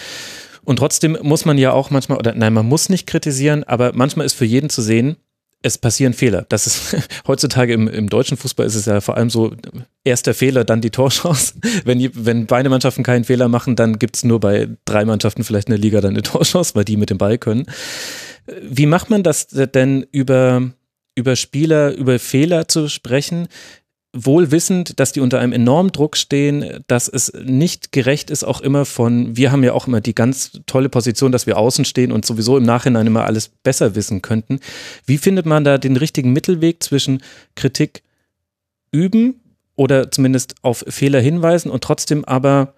Speaker 4: Und trotzdem muss man ja auch manchmal, oder nein, man muss nicht kritisieren, aber manchmal ist für jeden zu sehen, es passieren Fehler. Das ist heutzutage im, im deutschen Fußball ist es ja vor allem so, erster Fehler, dann die Torchance. Wenn, wenn beide Mannschaften keinen Fehler machen, dann gibt es nur bei drei Mannschaften vielleicht in der Liga dann eine Torchance, weil die mit dem Ball können. Wie macht man das denn über, über Spieler, über Fehler zu sprechen, wohl wissend, dass die unter einem enormen Druck stehen, dass es nicht gerecht ist, auch immer von, wir haben ja auch immer die ganz tolle Position, dass wir außen stehen und sowieso im Nachhinein immer alles besser wissen könnten. Wie findet man da den richtigen Mittelweg zwischen Kritik üben oder zumindest auf Fehler hinweisen und trotzdem aber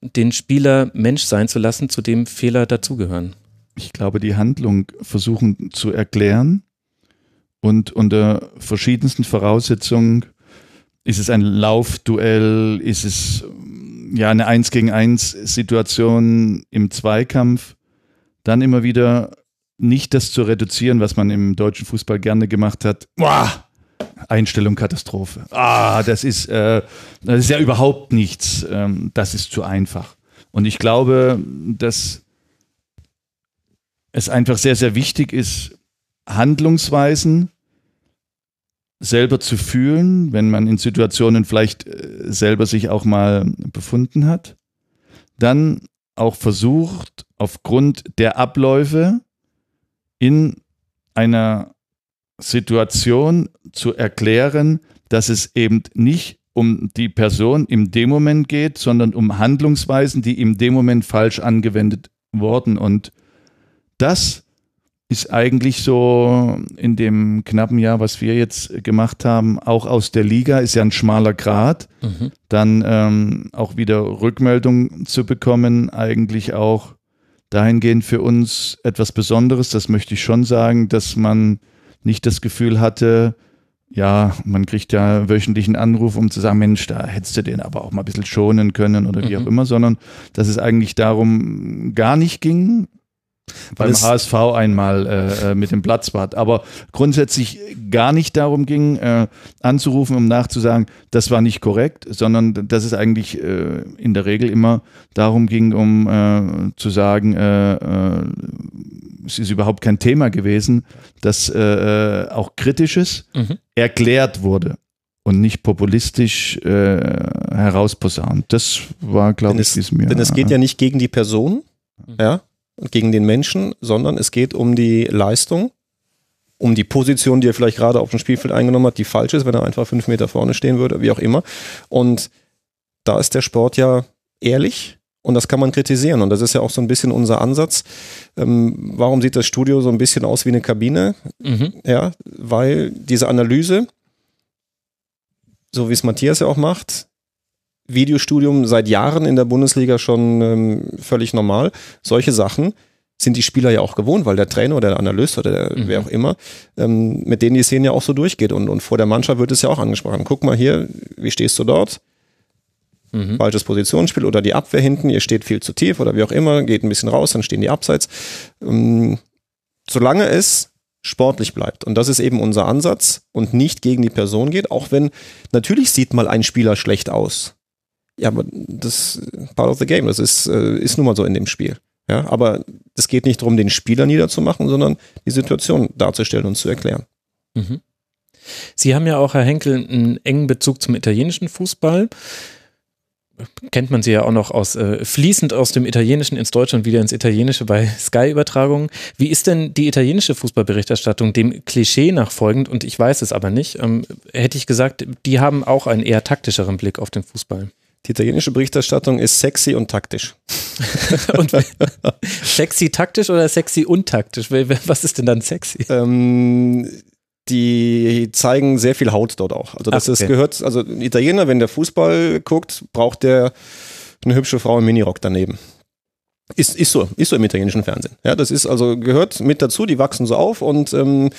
Speaker 4: den Spieler Mensch sein zu lassen, zu dem Fehler dazugehören?
Speaker 5: Ich glaube, die Handlung versuchen zu erklären und unter verschiedensten Voraussetzungen ist es ein Laufduell? Ist es ja eine Eins gegen eins Situation im Zweikampf? Dann immer wieder nicht das zu reduzieren, was man im deutschen Fußball gerne gemacht hat. Boah, Einstellung Katastrophe. Ah, das ist, äh, das ist ja überhaupt nichts. Ähm, das ist zu einfach. Und ich glaube, dass es einfach sehr, sehr wichtig ist, Handlungsweisen selber zu fühlen, wenn man in Situationen vielleicht äh, selber sich auch mal befunden hat. Dann auch versucht, aufgrund der Abläufe in einer Situation zu erklären, dass es eben nicht um die Person im dem Moment geht, sondern um Handlungsweisen, die im dem Moment falsch angewendet wurden. Und das ist eigentlich so in dem knappen Jahr, was wir jetzt gemacht haben, auch aus der Liga, ist ja ein schmaler Grad,
Speaker 4: Mhm.
Speaker 5: dann ähm, auch wieder Rückmeldung zu bekommen, eigentlich auch dahingehend für uns etwas Besonderes. Das möchte ich schon sagen, dass man nicht das Gefühl hatte, ja, man kriegt ja wöchentlichen Anruf, um zu sagen, Mensch, da hättest du den aber auch mal ein bisschen schonen können oder wie
Speaker 4: Mhm.
Speaker 5: auch immer, sondern dass es eigentlich darum gar nicht ging, beim
Speaker 3: es-
Speaker 5: HSV einmal äh, äh, mit dem Platzwart, aber grundsätzlich gar nicht darum ging, äh, anzurufen, um nachzusagen, das war nicht korrekt, sondern dass es eigentlich äh, in der Regel immer darum ging, um äh, zu sagen, äh, es ist überhaupt kein Thema gewesen, dass auch Kritisches
Speaker 4: Mhm.
Speaker 5: erklärt wurde und nicht populistisch herausposaunt. Das war, glaube ich,
Speaker 3: es,
Speaker 5: mir.
Speaker 3: denn es geht ja nicht gegen die Person, ja, und gegen den Menschen, sondern es geht um die Leistung, um die Position, die er vielleicht gerade auf dem Spielfeld eingenommen hat, die falsch ist, wenn er einfach fünf Meter vorne stehen würde, wie auch immer. Und da ist der Sport ja ehrlich und das kann man kritisieren. Und das ist ja auch so ein bisschen unser Ansatz. Ähm, warum sieht das Studio so ein bisschen aus wie eine Kabine?
Speaker 4: Mhm.
Speaker 3: Ja, weil diese Analyse, so wie es Matthias ja auch macht, Videostudium seit Jahren in der Bundesliga schon ähm, völlig normal. Solche Sachen sind die Spieler ja auch gewohnt, weil der Trainer oder der Analyst oder der,
Speaker 4: Mhm.
Speaker 3: wer auch immer, ähm, mit denen die Szene ja auch so durchgeht. Und, und vor der Mannschaft wird es ja auch angesprochen. Guck mal hier, wie stehst du dort?
Speaker 4: Mhm.
Speaker 3: Falsches Positionsspiel oder die Abwehr hinten, ihr steht viel zu tief oder wie auch immer, geht ein bisschen raus, dann stehen die abseits. Ähm, solange es sportlich bleibt. Und das ist eben unser Ansatz und nicht gegen die Person geht, auch wenn natürlich sieht mal ein Spieler schlecht aus. Ja, aber das part of the game. Das ist, äh, ist nun mal so in dem Spiel. Ja, aber es geht nicht darum, den Spieler niederzumachen, sondern die Situation darzustellen und zu erklären.
Speaker 4: Mhm. Sie haben ja auch, Herr Henkel, einen engen Bezug zum italienischen Fußball. Kennt man sie ja auch noch aus äh, fließend aus dem Italienischen ins Deutsche und wieder ins Italienische bei Sky-Übertragungen. Wie ist denn die italienische Fußballberichterstattung dem Klischee nachfolgend? Und ich weiß es aber nicht. Ähm, hätte ich gesagt, die haben auch einen eher taktischeren Blick auf den Fußball.
Speaker 3: Die italienische Berichterstattung ist sexy und taktisch.
Speaker 4: Und sexy taktisch oder sexy untaktisch? Was ist denn dann sexy?
Speaker 3: Ähm, die zeigen sehr viel Haut dort auch. Also das
Speaker 4: Ach,
Speaker 3: ist
Speaker 4: okay.
Speaker 3: gehört, also ein Italiener, wenn der Fußball guckt, braucht der eine hübsche Frau im Minirock daneben. Ist, ist so, ist so im italienischen Fernsehen. Ja, das ist also gehört mit dazu, die wachsen so auf und ähm,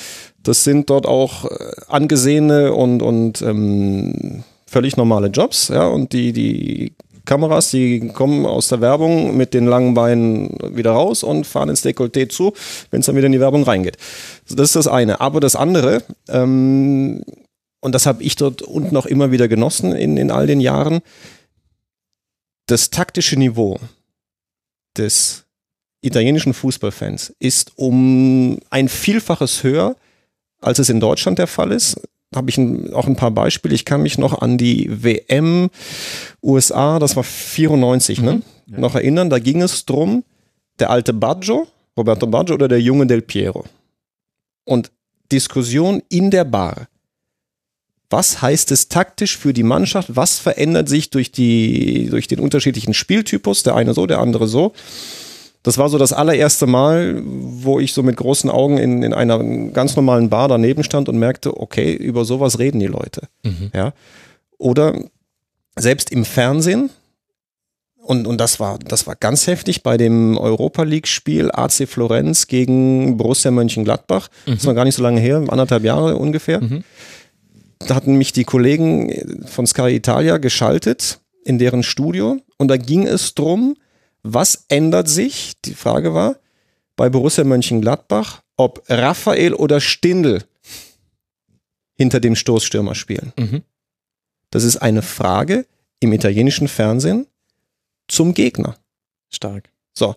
Speaker 3: das sind dort auch äh, angesehene und, und ähm, völlig normale Jobs, ja, und die, die Kameras, die kommen aus der Werbung mit den langen Beinen wieder raus und fahren ins Dekolleté zu, wenn es dann wieder in die Werbung reingeht. Das ist das eine. Aber das andere, ähm, und das habe ich dort unten auch immer wieder genossen in, in all den Jahren, das taktische Niveau des italienischen Fußballfans ist um ein Vielfaches höher, als es in Deutschland der Fall ist. Habe ich ein, auch ein paar Beispiele. Ich kann mich noch an die WM USA, das war 94, ne? noch erinnern. Da ging es drum, der alte Baggio, Roberto Baggio oder der junge Del Piero. Und Diskussion in der Bar. Was heißt es taktisch für die Mannschaft? Was verändert sich durch, die, durch den unterschiedlichen Spieltypus? Der eine so, der andere so. Das war so das allererste Mal, wo ich so mit großen Augen in, in einer ganz normalen Bar daneben stand und merkte, okay, über sowas reden die Leute.
Speaker 4: Mhm.
Speaker 3: Ja. Oder selbst im Fernsehen, und, und das war, das war ganz heftig bei dem Europa League-Spiel AC Florenz gegen Borussia Mönchengladbach. Das war gar nicht so lange her, anderthalb Jahre ungefähr.
Speaker 4: Mhm.
Speaker 3: Da hatten mich die Kollegen von Sky Italia geschaltet in deren Studio und da ging es drum, was ändert sich? Die Frage war bei Borussia Mönchengladbach, ob Raphael oder Stindl hinter dem Stoßstürmer spielen.
Speaker 4: Mhm.
Speaker 3: Das ist eine Frage im italienischen Fernsehen zum Gegner.
Speaker 4: Stark.
Speaker 3: So.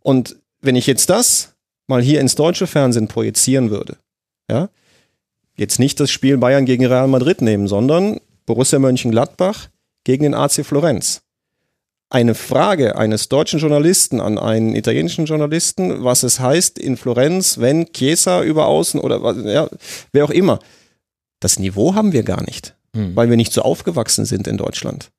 Speaker 3: Und wenn ich jetzt das mal hier ins deutsche Fernsehen projizieren würde, ja, jetzt nicht das Spiel Bayern gegen Real Madrid nehmen, sondern Borussia Mönchengladbach gegen den AC Florenz. Eine Frage eines deutschen Journalisten an einen italienischen Journalisten, was es heißt in Florenz, wenn Chiesa über außen oder ja, wer auch immer. Das Niveau haben wir gar nicht
Speaker 4: Mhm.
Speaker 3: weil wir nicht so aufgewachsen sind in Deutschland.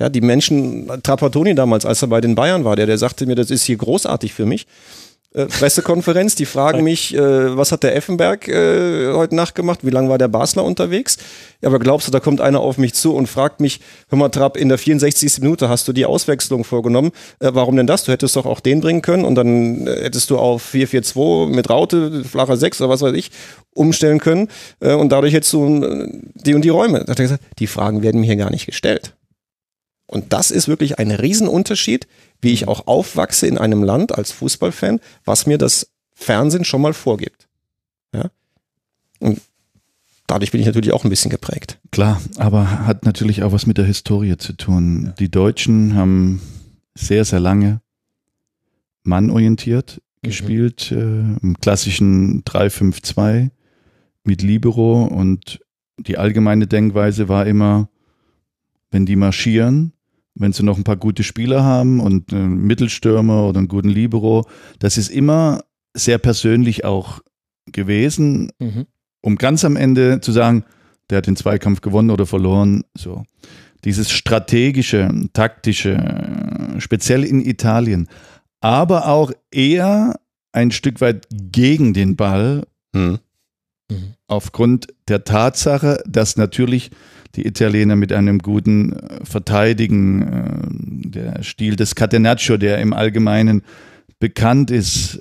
Speaker 3: Ja, die Menschen, Trapattoni damals, als er bei den Bayern war, der, der sagte mir, das ist hier großartig für mich. Äh, Pressekonferenz. Die fragen mich, äh, was hat der Effenberg äh, heute Nacht gemacht? Wie lange war der Basler unterwegs? Ja, aber glaubst du, da kommt einer auf mich zu und fragt mich, hör mal, Trapp, in der 64. Minute hast du die Auswechslung vorgenommen. Äh, warum denn das? Du hättest doch auch den bringen können und dann äh, hättest du auf 4-4-2 mit Raute, flacher 6 oder was weiß ich, umstellen können. Und dadurch hättest du die und die Räume. Da hat er gesagt, die Fragen werden mir hier gar nicht gestellt. Und das ist wirklich ein Riesenunterschied, wie ich auch aufwachse in einem Land als Fußballfan, was mir das Fernsehen schon mal vorgibt. Ja? Und dadurch bin ich natürlich auch ein bisschen geprägt.
Speaker 5: Klar, aber hat natürlich auch was mit der Historie zu tun. Die Deutschen haben sehr, sehr lange mannorientiert gespielt, äh, im klassischen 3-5-2 mit Libero und die allgemeine Denkweise war immer, wenn die marschieren, wenn sie noch ein paar gute Spieler haben und einen Mittelstürmer oder einen guten Libero, das ist immer sehr persönlich auch gewesen,
Speaker 4: Mhm.
Speaker 5: um ganz am Ende zu sagen, der hat den Zweikampf gewonnen oder verloren. So. Dieses strategische, taktische, speziell in Italien, aber auch eher ein Stück weit gegen den Ball,
Speaker 3: Hm.
Speaker 5: aufgrund der Tatsache, dass natürlich die Italiener mit einem guten äh, Verteidigen, äh, der Stil des Catenaccio, der im Allgemeinen bekannt ist,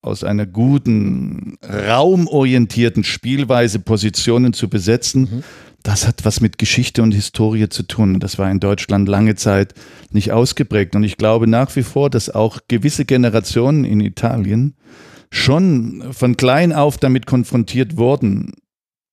Speaker 5: aus einer guten, raumorientierten Spielweise Positionen zu besetzen,
Speaker 4: Mhm.
Speaker 5: das hat was mit Geschichte und Historie zu tun. Das war in Deutschland lange Zeit nicht ausgeprägt. Und ich glaube nach wie vor, dass auch gewisse Generationen in Italien schon von klein auf damit konfrontiert wurden,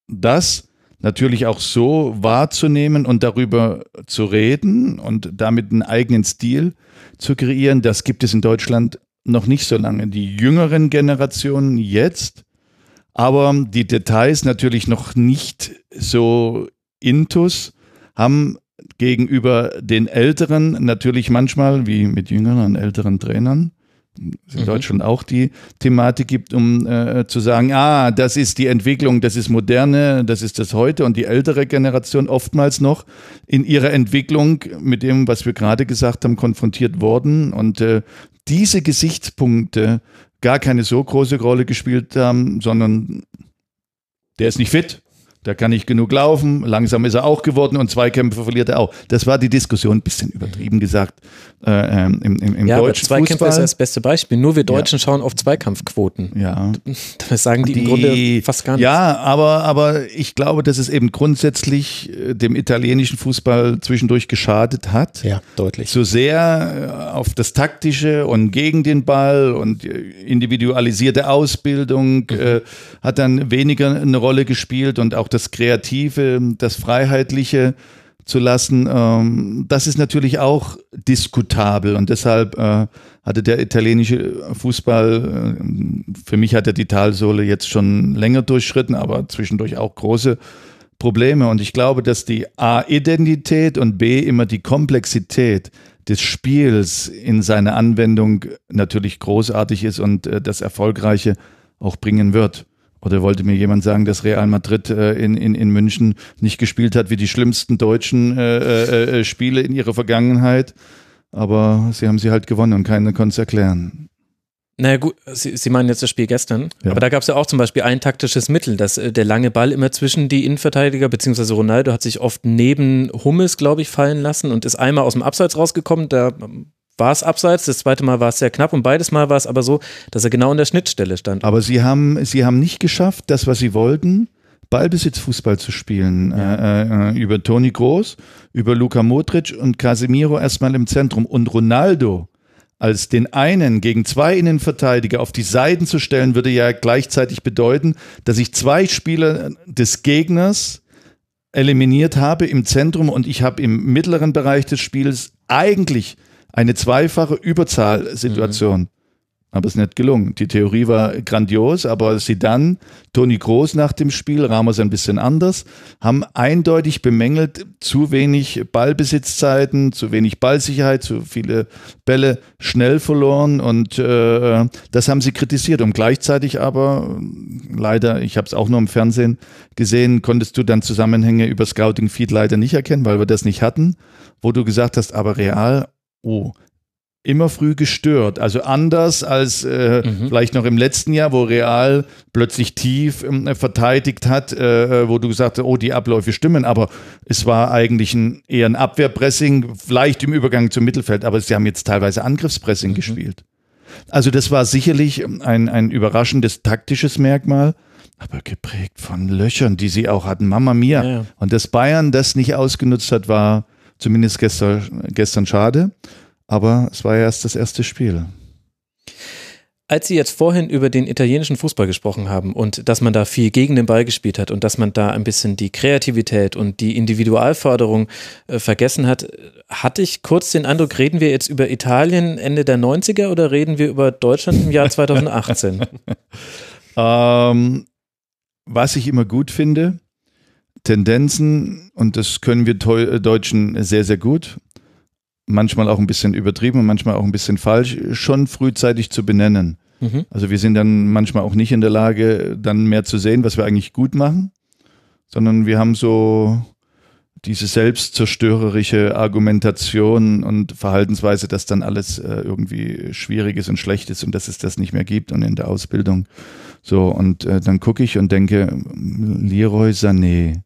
Speaker 5: das natürlich auch so wahrzunehmen und darüber zu reden und damit einen eigenen Stil zu kreieren. Das gibt es in Deutschland noch nicht so lange. Die jüngeren Generationen jetzt, aber die Details natürlich noch nicht so intus, haben gegenüber den Älteren natürlich manchmal, wie mit jüngeren und älteren Trainern, es in
Speaker 4: Mhm.
Speaker 5: Deutschland auch die Thematik gibt, um äh, zu sagen, ah, das ist die Entwicklung, das ist moderne, das ist das heute und die ältere Generation oftmals noch in ihrer Entwicklung mit dem, was wir gerade gesagt haben, konfrontiert worden und äh, diese Gesichtspunkte gar keine so große Rolle gespielt haben, sondern der ist nicht fit, der kann nicht genug laufen, langsam ist er auch geworden und Zweikämpfe verliert er auch. Das war die Diskussion, ein bisschen übertrieben gesagt, äh, ähm, im, im, im
Speaker 4: Ja, aber
Speaker 5: deutschen
Speaker 4: Zweikämpfe ist
Speaker 5: Fußball.
Speaker 4: das beste Beispiel. Nur wir Deutschen schauen auf Zweikampfquoten.
Speaker 5: Ja.
Speaker 4: Das sagen die, im Grunde fast gar nicht.
Speaker 5: Ja, aber, aber ich glaube, dass es eben grundsätzlich äh, dem italienischen Fußball zwischendurch geschadet hat.
Speaker 3: Ja, deutlich.
Speaker 5: So sehr äh, auf das Taktische und gegen den Ball und äh, individualisierte Ausbildung äh, hat dann weniger eine Rolle gespielt und auch das Kreative, das Freiheitliche zu lassen, ähm, das ist natürlich auch diskutabel und deshalb äh, hatte der italienische Fußball, äh, für mich hat er die Talsohle jetzt schon länger durchschritten, aber zwischendurch auch große Probleme und ich glaube, dass die A-Identität und B immer die Komplexität des Spiels in seiner Anwendung natürlich großartig ist und äh, das Erfolgreiche auch bringen wird. Oder wollte mir jemand sagen, dass Real Madrid äh, in, in, in München nicht gespielt hat wie die schlimmsten deutschen äh, äh, äh, Spiele in ihrer Vergangenheit? Aber sie haben sie halt gewonnen und keiner konnte es erklären.
Speaker 4: Naja gut, Sie, Sie meinen jetzt das Spiel gestern,
Speaker 5: Ja.
Speaker 4: aber da gab es ja auch zum Beispiel ein taktisches Mittel, dass äh, der lange Ball immer zwischen die Innenverteidiger, beziehungsweise Ronaldo hat sich oft neben Hummels, glaube ich, fallen lassen und ist einmal aus dem Abseits rausgekommen, da ähm, war es Abseits, das zweite Mal war es sehr knapp und beides Mal war es aber so, dass er genau in der Schnittstelle stand.
Speaker 5: Aber sie haben, sie haben nicht geschafft, das, was sie wollten, Ballbesitzfußball zu spielen. Äh, äh, über Toni Groß, über Luka Modric und Casemiro erstmal im Zentrum. Und Ronaldo als den einen gegen zwei Innenverteidiger auf die Seiten zu stellen, würde ja gleichzeitig bedeuten, dass ich zwei Spieler des Gegners eliminiert habe im Zentrum und ich habe im mittleren Bereich des Spiels eigentlich eine zweifache Überzahlsituation. Aber es ist nicht gelungen. Die Theorie war grandios, aber sie dann, Toni Groß nach dem Spiel, Ramos ein bisschen anders, haben eindeutig bemängelt, zu wenig Ballbesitzzeiten, zu wenig Ballsicherheit, zu viele Bälle schnell verloren und äh, das haben sie kritisiert. Und gleichzeitig aber, leider, ich habe es auch nur im Fernsehen gesehen, konntest du dann Zusammenhänge über Scouting Feed leider nicht erkennen, weil wir das nicht hatten, wo du gesagt hast, aber real, oh, immer früh gestört. Also anders als äh, mhm. vielleicht noch im letzten Jahr, wo Real plötzlich tief äh, verteidigt hat, äh, wo du gesagt hast, oh, die Abläufe stimmen, aber es war eigentlich ein, eher ein Abwehrpressing, vielleicht im Übergang zum Mittelfeld, aber sie haben jetzt teilweise Angriffspressing mhm. gespielt. Also das war sicherlich ein, ein überraschendes taktisches Merkmal, aber geprägt von Löchern, die sie auch hatten. Mama mia. Ja. Und dass Bayern das nicht ausgenutzt hat, war zumindest gestern, gestern schade. Aber es war ja erst das erste Spiel.
Speaker 4: Als Sie jetzt vorhin über den italienischen Fußball gesprochen haben und dass man da viel gegen den Ball gespielt hat und dass man da ein bisschen die Kreativität und die Individualförderung äh, vergessen hat, hatte ich kurz den Eindruck, reden wir jetzt über Italien Ende der 90er oder reden wir über Deutschland im Jahr 2018?
Speaker 5: ähm, was ich immer gut finde, Tendenzen, und das können wir Deutschen sehr, sehr gut, manchmal auch ein bisschen übertrieben und manchmal auch ein bisschen falsch, schon frühzeitig zu benennen. Mhm. Also wir sind dann manchmal auch nicht in der Lage, dann mehr zu sehen, was wir eigentlich gut machen, sondern wir haben so diese selbstzerstörerische Argumentation und Verhaltensweise, dass dann alles äh, irgendwie schwierig ist und schlecht ist und dass es das nicht mehr gibt und in der Ausbildung. So, und äh, dann gucke ich und denke, Leroy Sané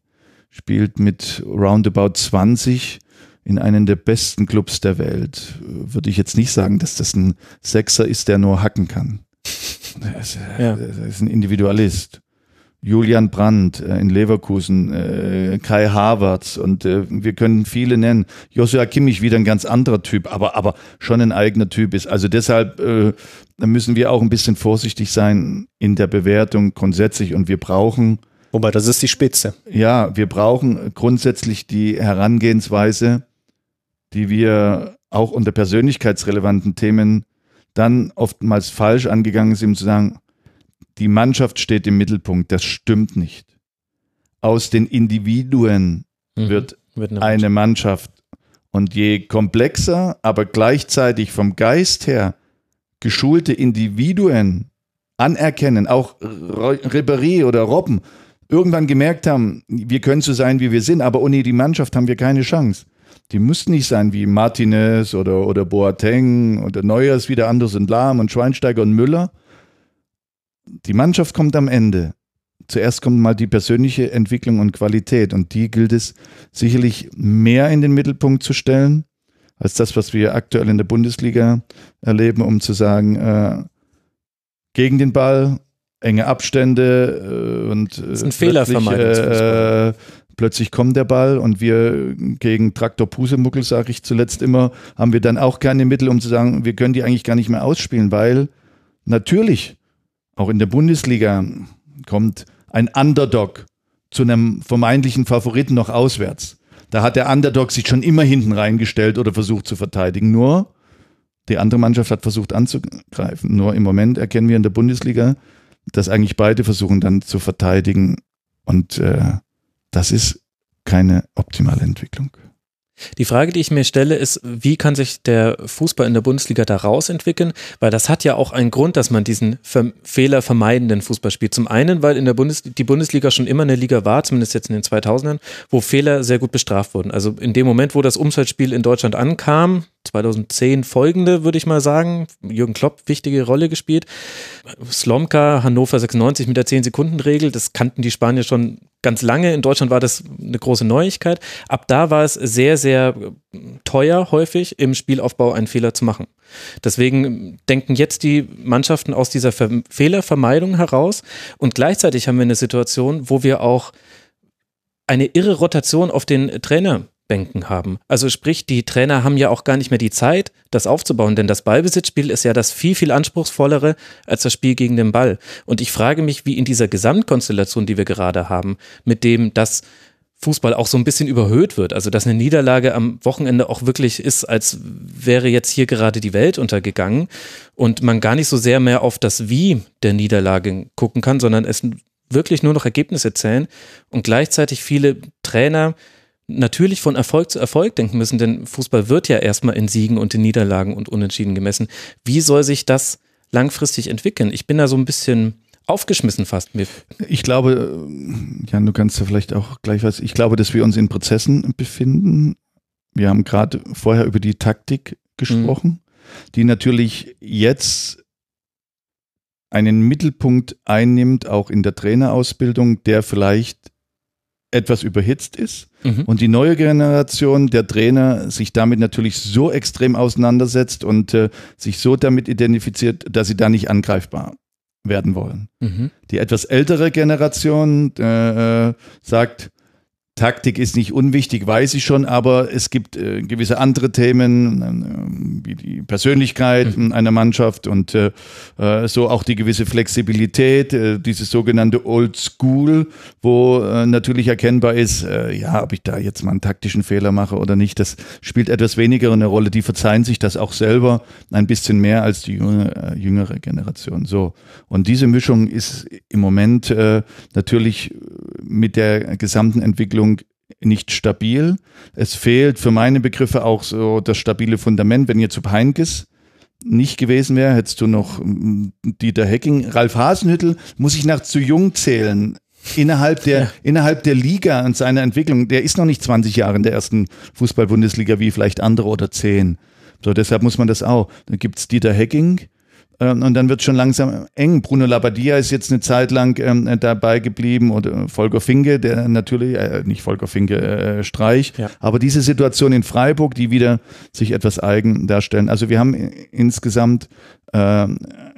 Speaker 5: spielt mit roundabout 20 in einen der besten Clubs der Welt. Würde ich jetzt nicht sagen, dass das ein Sechser ist, der nur hacken kann. Er ist, ja. ist ein Individualist. Julian Brandt äh, in Leverkusen, äh, Kai Havertz und äh, wir können viele nennen. Joshua Kimmich wieder ein ganz anderer Typ, aber, aber schon ein eigener Typ ist. Also deshalb äh, müssen wir auch ein bisschen vorsichtig sein in der Bewertung grundsätzlich und wir brauchen.
Speaker 3: Wobei, das ist die Spitze.
Speaker 5: Ja, wir brauchen grundsätzlich die Herangehensweise, die wir auch unter persönlichkeitsrelevanten Themen dann oftmals falsch angegangen sind, um zu sagen, die Mannschaft steht im Mittelpunkt. Das stimmt nicht. Aus den Individuen mhm. wird, wird, eine, eine Mannschaft. Und je komplexer, aber gleichzeitig vom Geist her geschulte Individuen anerkennen, auch Ribéry oder Robben, irgendwann gemerkt haben, wir können so sein, wie wir sind, aber ohne die Mannschaft haben wir keine Chance die müssten nicht sein wie Martinez oder, oder Boateng oder Neuers, wieder andere sind Lahm und Schweinsteiger und Müller. Die Mannschaft kommt am Ende. Zuerst kommt mal die persönliche Entwicklung und Qualität und die gilt es sicherlich mehr in den Mittelpunkt zu stellen, als das, was wir aktuell in der Bundesliga erleben, um zu sagen, äh, gegen den Ball, enge Abstände äh, und äh,
Speaker 4: das ist ein Fehlervermeidung.
Speaker 5: Äh, plötzlich kommt der Ball und wir gegen Traktor Pusemuckel, sage ich zuletzt immer, haben wir dann auch keine Mittel, um zu sagen, wir können die eigentlich gar nicht mehr ausspielen, weil natürlich auch in der Bundesliga kommt ein Underdog zu einem vermeintlichen Favoriten noch auswärts. Da hat der Underdog sich schon immer hinten reingestellt oder versucht zu verteidigen. Nur die andere Mannschaft hat versucht anzugreifen. Nur im Moment erkennen wir in der Bundesliga, dass eigentlich beide versuchen dann zu verteidigen. Und äh, das ist keine optimale Entwicklung.
Speaker 4: Die Frage, die ich mir stelle, ist, wie kann sich der Fußball in der Bundesliga da rausentwickeln? Weil das hat ja auch einen Grund, dass man diesen Fehler vermeidenden Fußball spielt. Zum einen, weil in der Bundes die Bundesliga schon immer eine Liga war, zumindest jetzt in den 2000ern, wo Fehler sehr gut bestraft wurden. Also in dem Moment, wo das Umschaltspiel in Deutschland ankam, 2010 folgende, würde ich mal sagen. Jürgen Klopp, wichtige Rolle gespielt. Slomka, Hannover 96 mit der 10-Sekunden-Regel, das kannten die Spanier schon ganz lange. In Deutschland war das eine große Neuigkeit. Ab da war es sehr, sehr teuer, häufig im Spielaufbau einen Fehler zu machen. Deswegen denken jetzt die Mannschaften aus dieser Fehlervermeidung heraus und gleichzeitig haben wir eine Situation, wo wir auch eine irre Rotation auf den Trainer Bänken haben. Also sprich, die Trainer haben ja auch gar nicht mehr die Zeit, das aufzubauen, denn das Ballbesitzspiel ist ja das viel, viel anspruchsvollere als das Spiel gegen den Ball. Und ich frage mich, wie in dieser Gesamtkonstellation, die wir gerade haben, mit dem, dass Fußball auch so ein bisschen überhöht wird. Also dass eine Niederlage am Wochenende auch wirklich ist, als wäre jetzt hier gerade die Welt untergegangen und man gar nicht so sehr mehr auf das Wie der Niederlage gucken kann, sondern es wirklich nur noch Ergebnisse zählen und gleichzeitig viele Trainer natürlich von Erfolg zu Erfolg denken müssen, denn Fußball wird ja erstmal in Siegen und in Niederlagen und Unentschieden gemessen. Wie soll sich das langfristig entwickeln? Ich bin da so ein bisschen aufgeschmissen fast.
Speaker 5: Ich glaube, Jan, du kannst ja vielleicht auch gleich was, ich glaube, dass wir uns in Prozessen befinden. Wir haben gerade vorher über die Taktik gesprochen. Mhm. die natürlich jetzt einen Mittelpunkt einnimmt, auch in der Trainerausbildung, der vielleicht etwas überhitzt ist.
Speaker 4: Mhm.
Speaker 5: Und die neue Generation der Trainer sich damit natürlich so extrem auseinandersetzt und äh, sich so damit identifiziert, dass sie da nicht angreifbar werden wollen.
Speaker 4: Mhm.
Speaker 5: Die etwas ältere Generation äh, äh, sagt, Taktik ist nicht unwichtig, weiß ich schon, aber es gibt äh, gewisse andere Themen, äh, wie die Persönlichkeit
Speaker 4: Mhm.
Speaker 5: einer Mannschaft und äh, äh, so auch die gewisse Flexibilität, äh, dieses sogenannte Old School, wo äh, natürlich erkennbar ist, ja, ob ich da jetzt mal einen taktischen Fehler mache oder nicht, das spielt etwas weniger eine Rolle. Die verzeihen sich das auch selber ein bisschen mehr als die junge, jüngere Generation. So. Und diese Mischung ist im Moment natürlich mit der gesamten Entwicklung nicht stabil. Es fehlt für meine Begriffe auch so das stabile Fundament. Wenn jetzt zu Heinkes nicht gewesen wäre, hättest du noch mm, Dieter Hecking. Ralf Hasenhüttel muss ich nach zu jung zählen. Innerhalb der, innerhalb der Liga und seiner Entwicklung, der ist noch nicht 20 Jahre in der ersten Fußball-Bundesliga wie vielleicht andere oder 10. So, deshalb muss man das auch. Dann gibt's Dieter Hecking, und dann wird schon langsam eng. Bruno Labbadia ist jetzt eine Zeit lang ähm, dabei geblieben oder Volker Finke, der natürlich, äh, nicht Volker Finke, äh, Streich.
Speaker 4: Ja.
Speaker 5: Aber diese Situation in Freiburg, die wieder sich etwas eigen darstellen. Also wir haben insgesamt äh,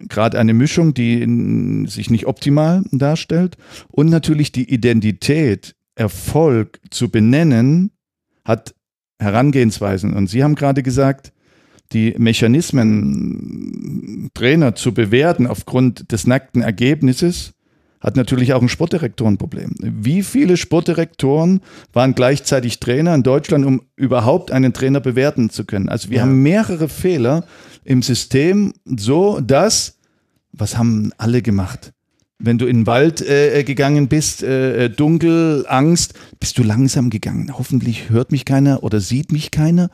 Speaker 5: gerade eine Mischung, die in, sich nicht optimal darstellt. Und natürlich die Identität, Erfolg zu benennen, hat Herangehensweisen. Und Sie haben gerade gesagt, die Mechanismen, Trainer zu bewerten aufgrund des nackten Ergebnisses, hat natürlich auch ein Sportdirektorenproblem. Wie viele Sportdirektoren waren gleichzeitig Trainer in Deutschland, um überhaupt einen Trainer bewerten zu können? Also wir
Speaker 4: Ja.
Speaker 5: haben mehrere Fehler im System, so dass, was haben alle gemacht? Wenn du in den Wald äh, gegangen bist, äh, dunkel, Angst, bist du langsam gegangen. Hoffentlich hört mich keiner oder sieht mich keiner.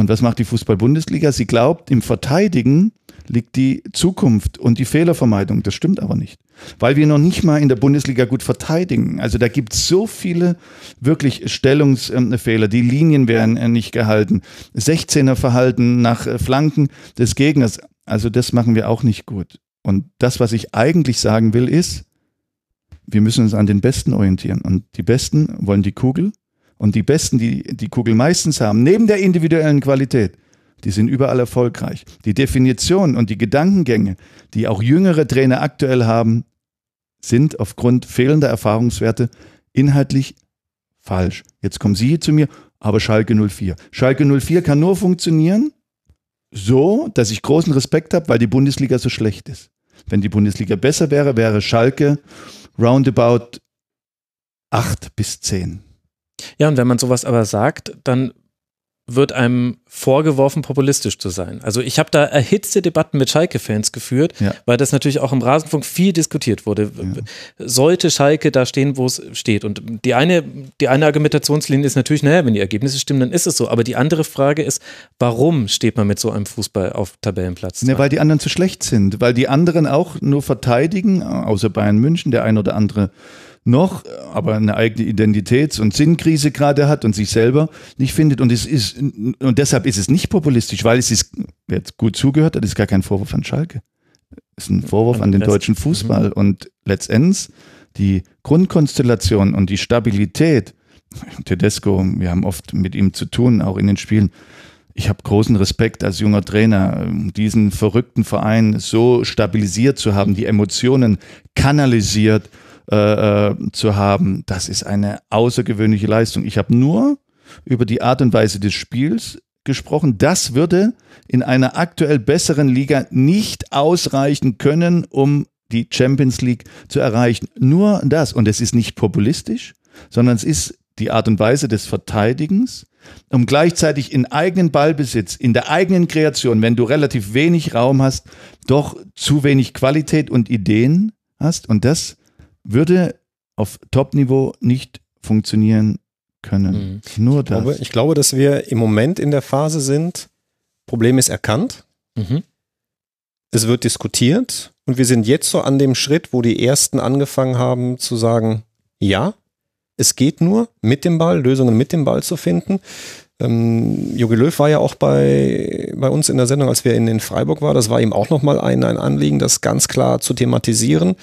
Speaker 5: Und was macht die Fußball-Bundesliga? Sie glaubt, im Verteidigen liegt die Zukunft und die Fehlervermeidung. Das stimmt aber nicht. Weil wir noch nicht mal in der Bundesliga gut verteidigen. Also da gibt es so viele wirklich Stellungsfehler. Die Linien werden nicht gehalten. 16er Verhalten nach Flanken des Gegners. Also das machen wir auch nicht gut. Und das, was ich eigentlich sagen will, ist, wir müssen uns an den Besten orientieren. Und die Besten wollen die Kugel. Und die Besten, die die Kugel meistens haben, neben der individuellen Qualität, die sind überall erfolgreich. Die Definition und die Gedankengänge, die auch jüngere Trainer aktuell haben, sind aufgrund fehlender Erfahrungswerte inhaltlich falsch. Jetzt kommen Sie zu mir, aber Schalke 04. Schalke 04 kann nur funktionieren so, dass ich großen Respekt habe, weil die Bundesliga so schlecht ist. Wenn die Bundesliga besser wäre, wäre Schalke roundabout acht bis zehn.
Speaker 4: Ja, und wenn man sowas aber sagt, dann wird einem vorgeworfen, populistisch zu sein. Also ich habe da erhitzte Debatten mit Schalke-Fans geführt,
Speaker 5: Ja.
Speaker 4: weil das natürlich auch im Rasenfunk viel diskutiert wurde. Sollte Schalke da stehen, wo es steht? Und die eine, die eine Argumentationslinie ist natürlich, naja, wenn die Ergebnisse stimmen, dann ist es so. Aber die andere Frage ist, warum steht man mit so einem Fußball auf Tabellenplatz? Zwei?
Speaker 5: weil die anderen zu schlecht sind, weil die anderen auch nur verteidigen, außer Bayern München, der ein oder andere noch, aber eine eigene Identitäts- und Sinnkrise gerade hat und sich selber nicht findet. Und es ist, und deshalb ist es nicht populistisch, weil es ist, wer jetzt gut zugehört hat, ist gar kein Vorwurf an Schalke. Es ist ein Vorwurf
Speaker 4: An
Speaker 5: an
Speaker 4: den Rest.
Speaker 5: deutschen Fußball. Und letztendlich die Grundkonstellation und die Stabilität, Tedesco, wir haben oft mit ihm zu tun, auch in den Spielen. Ich habe großen Respekt als junger Trainer, diesen verrückten Verein so stabilisiert zu haben, die Emotionen kanalisiert äh, äh, zu haben. Das ist eine außergewöhnliche Leistung. Ich habe nur über die Art und Weise des Spiels gesprochen. Das würde in einer aktuell besseren Liga nicht ausreichen können, um die Champions League zu erreichen. Nur das. Und es ist nicht populistisch, sondern es ist die Art und Weise des Verteidigens, um gleichzeitig in eigenen Ballbesitz, in der eigenen Kreation, wenn du relativ wenig Raum hast, doch zu wenig Qualität und Ideen hast. Und das würde auf Top-Niveau nicht funktionieren können. Nur
Speaker 3: Ich glaube,
Speaker 5: das.
Speaker 3: ich glaube, dass wir im Moment in der Phase sind, Problem ist erkannt,
Speaker 4: Mhm.
Speaker 3: es wird diskutiert und wir sind jetzt so an dem Schritt, wo die Ersten angefangen haben zu sagen, ja, es geht nur mit dem Ball, Lösungen mit dem Ball zu finden. Ähm, Jogi Löw war ja auch bei, bei uns in der Sendung, als wir in, in Freiburg waren. Das war ihm auch nochmal ein, ein Anliegen, das ganz klar zu thematisieren.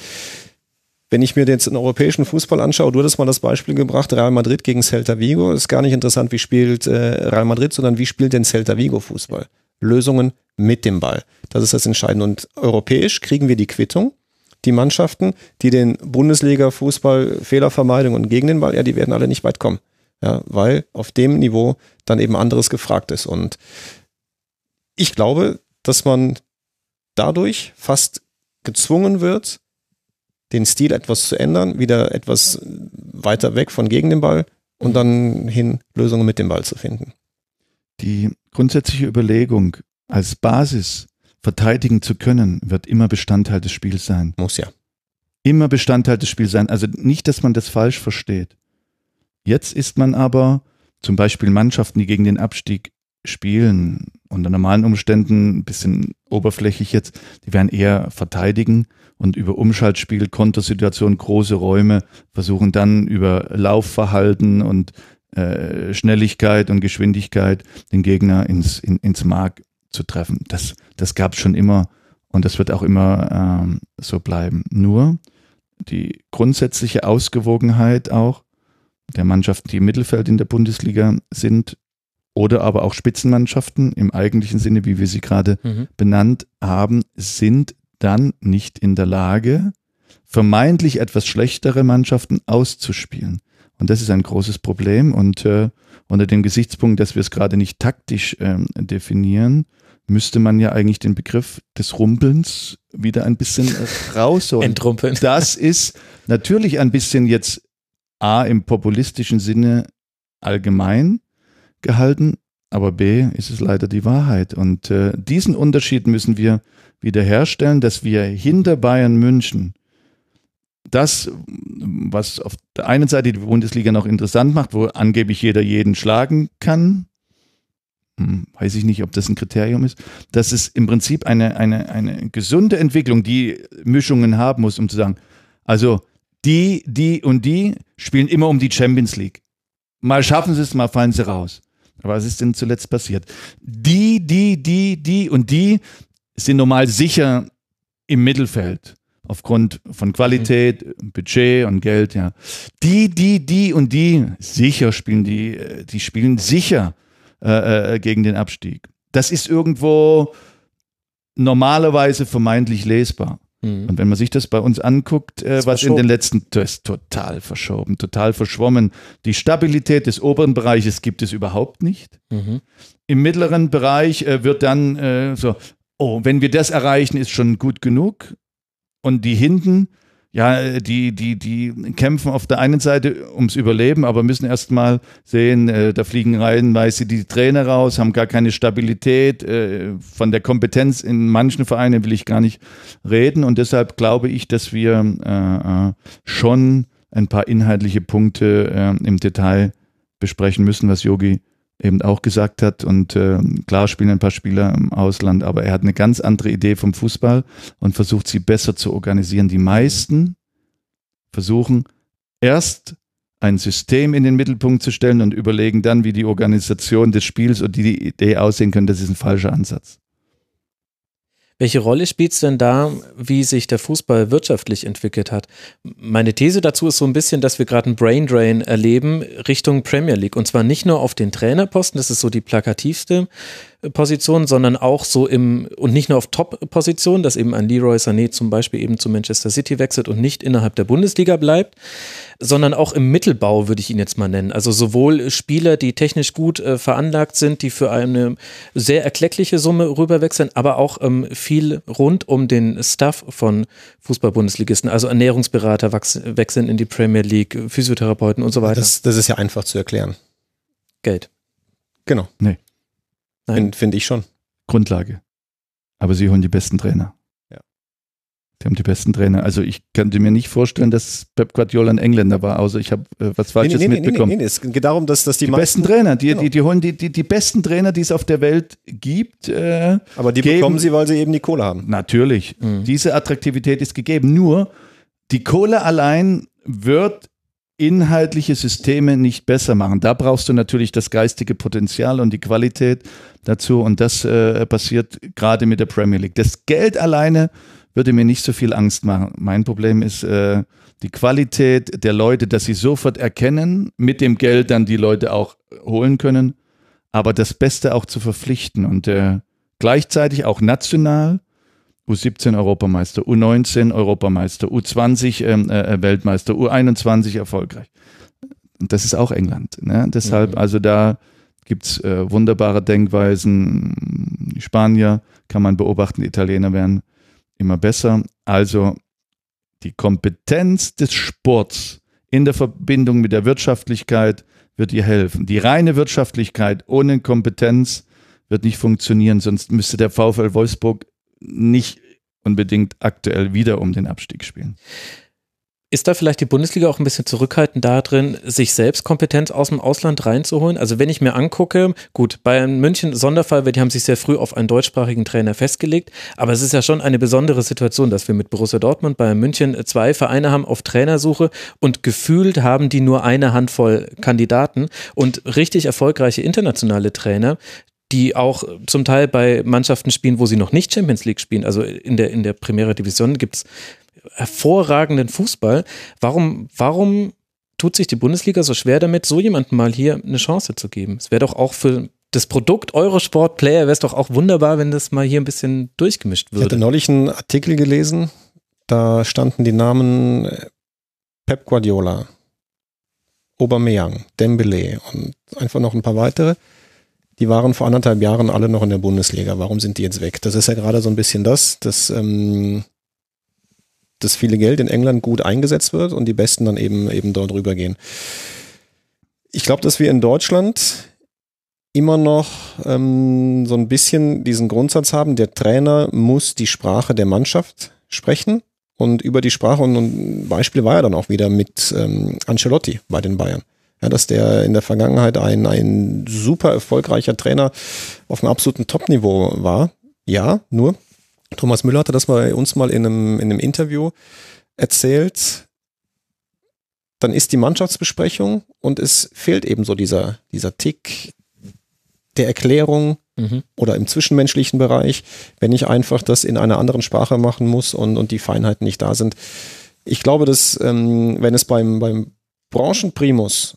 Speaker 3: Wenn ich mir jetzt den europäischen Fußball anschaue, du hattest mal das Beispiel gebracht, Real Madrid gegen Celta Vigo, ist gar nicht interessant, wie spielt äh, Real Madrid, sondern wie spielt denn Celta Vigo Fußball? Lösungen mit dem Ball. Das ist das Entscheidende. Und europäisch kriegen wir die Quittung. Die Mannschaften, die den Bundesliga-Fußball Fehlervermeidung und gegen den Ball, ja, die werden alle nicht weit kommen. Ja, weil auf dem Niveau dann eben anderes gefragt ist. Und ich glaube, dass man dadurch fast gezwungen wird, den Stil etwas zu ändern, wieder etwas weiter weg von gegen den Ball und dann hin Lösungen mit dem Ball zu finden.
Speaker 5: Die grundsätzliche Überlegung, als Basis verteidigen zu können, wird immer Bestandteil des Spiels sein.
Speaker 3: Muss ja.
Speaker 5: Immer Bestandteil des Spiels sein. Also nicht, dass man das falsch versteht. Jetzt ist man aber zum Beispiel Mannschaften, die gegen den Abstieg spielen, unter normalen Umständen ein bisschen oberflächlich jetzt, die werden eher verteidigen und über Umschaltspiel, Kontersituation, große Räume versuchen dann über Laufverhalten und äh, Schnelligkeit und Geschwindigkeit den Gegner ins, in, ins Mark zu treffen. Das, das gab es schon immer und das wird auch immer ähm, so bleiben. Nur die grundsätzliche Ausgewogenheit auch der Mannschaften, die im Mittelfeld in der Bundesliga sind oder aber auch Spitzenmannschaften im eigentlichen Sinne, wie wir sie gerade mhm. benannt haben, sind dann nicht in der Lage, vermeintlich etwas schlechtere Mannschaften auszuspielen. Und das ist ein großes Problem. Und äh, unter dem Gesichtspunkt, dass wir es gerade nicht taktisch ähm, definieren, müsste man ja eigentlich den Begriff des Rumpelns wieder ein bisschen äh, rausholen.
Speaker 4: Entrumpeln.
Speaker 5: Das ist natürlich ein bisschen jetzt A im populistischen Sinne allgemein gehalten, aber B ist es leider die Wahrheit. Und äh, diesen Unterschied müssen wir wiederherstellen, dass wir hinter Bayern München das, was auf der einen Seite die Bundesliga noch interessant macht, wo angeblich jeder jeden schlagen kann, hm, weiß ich nicht, ob das ein Kriterium ist, dass es im Prinzip eine, eine, eine gesunde Entwicklung, die Mischungen haben muss, um zu sagen, also die, die und die spielen immer um die Champions League. Mal schaffen sie es, mal fallen sie raus. Aber was ist denn zuletzt passiert? Die, die, die, die und die sind normal sicher im Mittelfeld. Aufgrund von Qualität. Budget und Geld, ja. Die, die, die und die, sicher spielen die, die spielen sicher äh, äh, gegen den Abstieg. Das ist irgendwo normalerweise vermeintlich lesbar. Mhm. Und wenn man sich das bei uns anguckt, äh, was in den letzten, das ist total verschoben, total verschwommen. Die Stabilität des oberen Bereiches gibt es überhaupt nicht. Mhm. Im mittleren Bereich äh, wird dann äh, so, oh, wenn wir das erreichen, ist schon gut genug. Und die hinten, ja, die, die, die kämpfen auf der einen Seite ums Überleben, aber müssen erstmal sehen, äh, da fliegen reihenweise die Trainer raus, haben gar keine Stabilität. Äh, von der Kompetenz in manchen Vereinen will ich gar nicht reden. Und deshalb glaube ich, dass wir äh, äh schon ein paar inhaltliche Punkte äh, im Detail besprechen müssen, was Yogi eben auch gesagt hat. Und äh, klar spielen ein paar Spieler im Ausland, aber er hat eine ganz andere Idee vom Fußball und versucht sie besser zu organisieren. Die meisten versuchen erst ein System in den Mittelpunkt zu stellen und überlegen dann, wie die Organisation des Spiels und die Idee aussehen können. Das ist ein falscher Ansatz.
Speaker 4: Welche Rolle spielt es denn da, wie sich der Fußball wirtschaftlich entwickelt hat? Meine These dazu ist so ein bisschen, dass wir gerade einen Braindrain erleben Richtung Premier League. Und zwar nicht nur auf den Trainerposten, das ist so die plakativste Position, sondern auch so im, und nicht nur auf Top-Positionen, dass eben ein Leroy Sané zum Beispiel eben zu Manchester City wechselt und nicht innerhalb der Bundesliga bleibt, sondern auch im Mittelbau würde ich ihn jetzt mal nennen. Also sowohl Spieler, die technisch gut äh, veranlagt sind, die für eine sehr erkleckliche Summe rüberwechseln, aber auch ähm, viel rund um den Staff von Fußball-Bundesligisten, also Ernährungsberater wechseln in die Premier League, Physiotherapeuten und so weiter.
Speaker 3: Das, das ist ja einfach zu erklären.
Speaker 4: Geld.
Speaker 3: Genau.
Speaker 5: Nee.
Speaker 3: Finde find ich schon.
Speaker 5: Grundlage. Aber sie holen die besten Trainer.
Speaker 3: Ja.
Speaker 5: Sie haben die besten Trainer. Also ich könnte mir nicht vorstellen, dass Pep Guardiola ein Engländer war, außer ich habe äh, was Falsches nee, nee, mitbekommen. Nee, nee,
Speaker 3: nee, es geht darum, dass, dass die,
Speaker 5: die besten Trainer, die, genau. die, die holen die, die, die besten Trainer, die es auf der Welt gibt. Äh,
Speaker 3: Aber die geben, bekommen sie, weil sie eben die Kohle haben.
Speaker 5: Natürlich. Mhm. Diese Attraktivität ist gegeben. Nur die Kohle allein wird inhaltliche Systeme nicht besser machen. Da brauchst du natürlich das geistige Potenzial und die Qualität dazu und das äh, passiert gerade mit der Premier League. Das Geld alleine würde mir nicht so viel Angst machen. Mein Problem ist äh, die Qualität der Leute, dass sie sofort erkennen, mit dem Geld dann die Leute auch holen können, aber das Beste auch zu verpflichten und äh, gleichzeitig auch national U17 Europameister, U19 Europameister, U20 ähm, äh, äh, Weltmeister, U21 erfolgreich. Und das ist auch England. Ne? Deshalb, mhm. also da gibt's äh, wunderbare Denkweisen. Spanier kann man beobachten, Italiener werden immer besser. Also die Kompetenz des Sports in der Verbindung mit der Wirtschaftlichkeit wird ihr helfen. Die reine Wirtschaftlichkeit ohne Kompetenz wird nicht funktionieren, sonst müsste der VfL Wolfsburg nicht unbedingt aktuell wieder um den Abstieg spielen.
Speaker 4: Ist da vielleicht die Bundesliga auch ein bisschen zurückhaltend darin, sich selbst Kompetenz aus dem Ausland reinzuholen? Also wenn ich mir angucke, gut, Bayern München Sonderfall, weil die haben sich sehr früh auf einen deutschsprachigen Trainer festgelegt, aber es ist ja schon eine besondere Situation, dass wir mit Borussia Dortmund, Bayern München zwei Vereine haben auf Trainersuche und gefühlt haben die nur eine Handvoll Kandidaten und richtig erfolgreiche internationale Trainer, die auch zum Teil bei Mannschaften spielen, wo sie noch nicht Champions League spielen. Also in der, in der Primera Division gibt es hervorragenden Fußball. Warum, warum tut sich die Bundesliga so schwer damit, so jemandem mal hier eine Chance zu geben? Es wäre doch auch für das Produkt Eurosport Player wäre es doch auch wunderbar, wenn das mal hier ein bisschen durchgemischt würde.
Speaker 3: Ich hatte neulich einen Artikel gelesen, da standen die Namen Pep Guardiola, Aubameyang, Dembele und einfach noch ein paar weitere die waren vor anderthalb Jahren alle noch in der Bundesliga. Warum sind die jetzt weg? Das ist ja gerade so ein bisschen das, dass ähm, das viele Geld in England gut eingesetzt wird und die Besten dann eben eben dort rübergehen. Ich glaube, dass wir in Deutschland immer noch ähm, so ein bisschen diesen Grundsatz haben, der Trainer muss die Sprache der Mannschaft sprechen und über die Sprache und, und Beispiel war ja dann auch wieder mit ähm, Ancelotti bei den Bayern ja, dass der in der Vergangenheit ein, ein super erfolgreicher Trainer auf einem absoluten Top-Niveau war. Ja, nur Thomas Müller hatte das bei uns mal in einem, in einem Interview erzählt. Dann ist die Mannschaftsbesprechung und es fehlt eben so dieser, dieser Tick der Erklärung mhm. oder im zwischenmenschlichen Bereich, wenn ich einfach das in einer anderen Sprache machen muss und, und die Feinheiten nicht da sind. Ich glaube, dass ähm, wenn es beim, beim Branchenprimus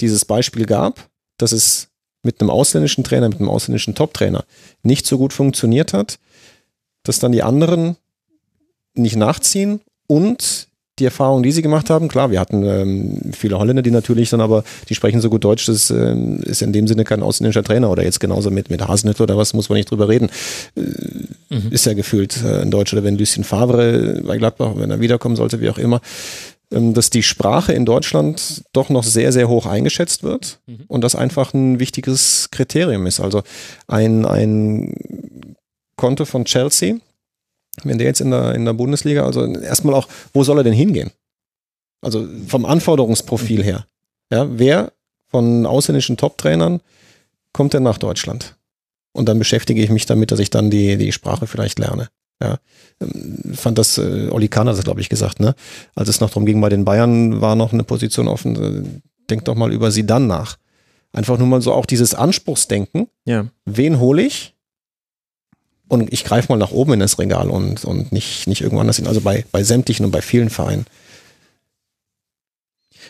Speaker 3: dieses Beispiel gab, dass es mit einem ausländischen Trainer, mit einem ausländischen Top-Trainer nicht so gut funktioniert hat, dass dann die anderen nicht nachziehen und die Erfahrung, die sie gemacht haben, klar, wir hatten ähm, viele Holländer, die natürlich dann aber, die sprechen so gut Deutsch, das ähm, ist in dem Sinne kein ausländischer Trainer oder jetzt genauso mit, mit Hasenhüttl oder was, muss man nicht drüber reden. Äh, mhm. Ist ja gefühlt äh, ein Deutscher oder wenn Lucien Favre bei Gladbach, wenn er wiederkommen sollte, wie auch immer, ähm, dass die Sprache in Deutschland doch noch sehr, sehr hoch eingeschätzt wird mhm. und das einfach ein wichtiges Kriterium ist. Also ein, ein Konto von Chelsea, wenn der jetzt in der, in der Bundesliga, also erstmal auch, wo soll er denn hingehen? Also vom Anforderungsprofil her. Ja, wer von ausländischen Top-Trainern kommt denn nach Deutschland? Und dann beschäftige ich mich damit, dass ich dann die, die Sprache vielleicht lerne. Ja, ähm, fand das, äh, Oli Kahn hat das, glaube ich, gesagt, ne? Als es noch darum ging, bei den Bayern war noch eine Position offen. Äh, denk doch mal über sie dann nach. Einfach nur mal so auch dieses Anspruchsdenken.
Speaker 4: Ja.
Speaker 3: Wen hole ich? Und ich greife mal nach oben in das Regal und, und nicht, nicht irgendwo anders hin. Also bei, bei sämtlichen und bei vielen Vereinen.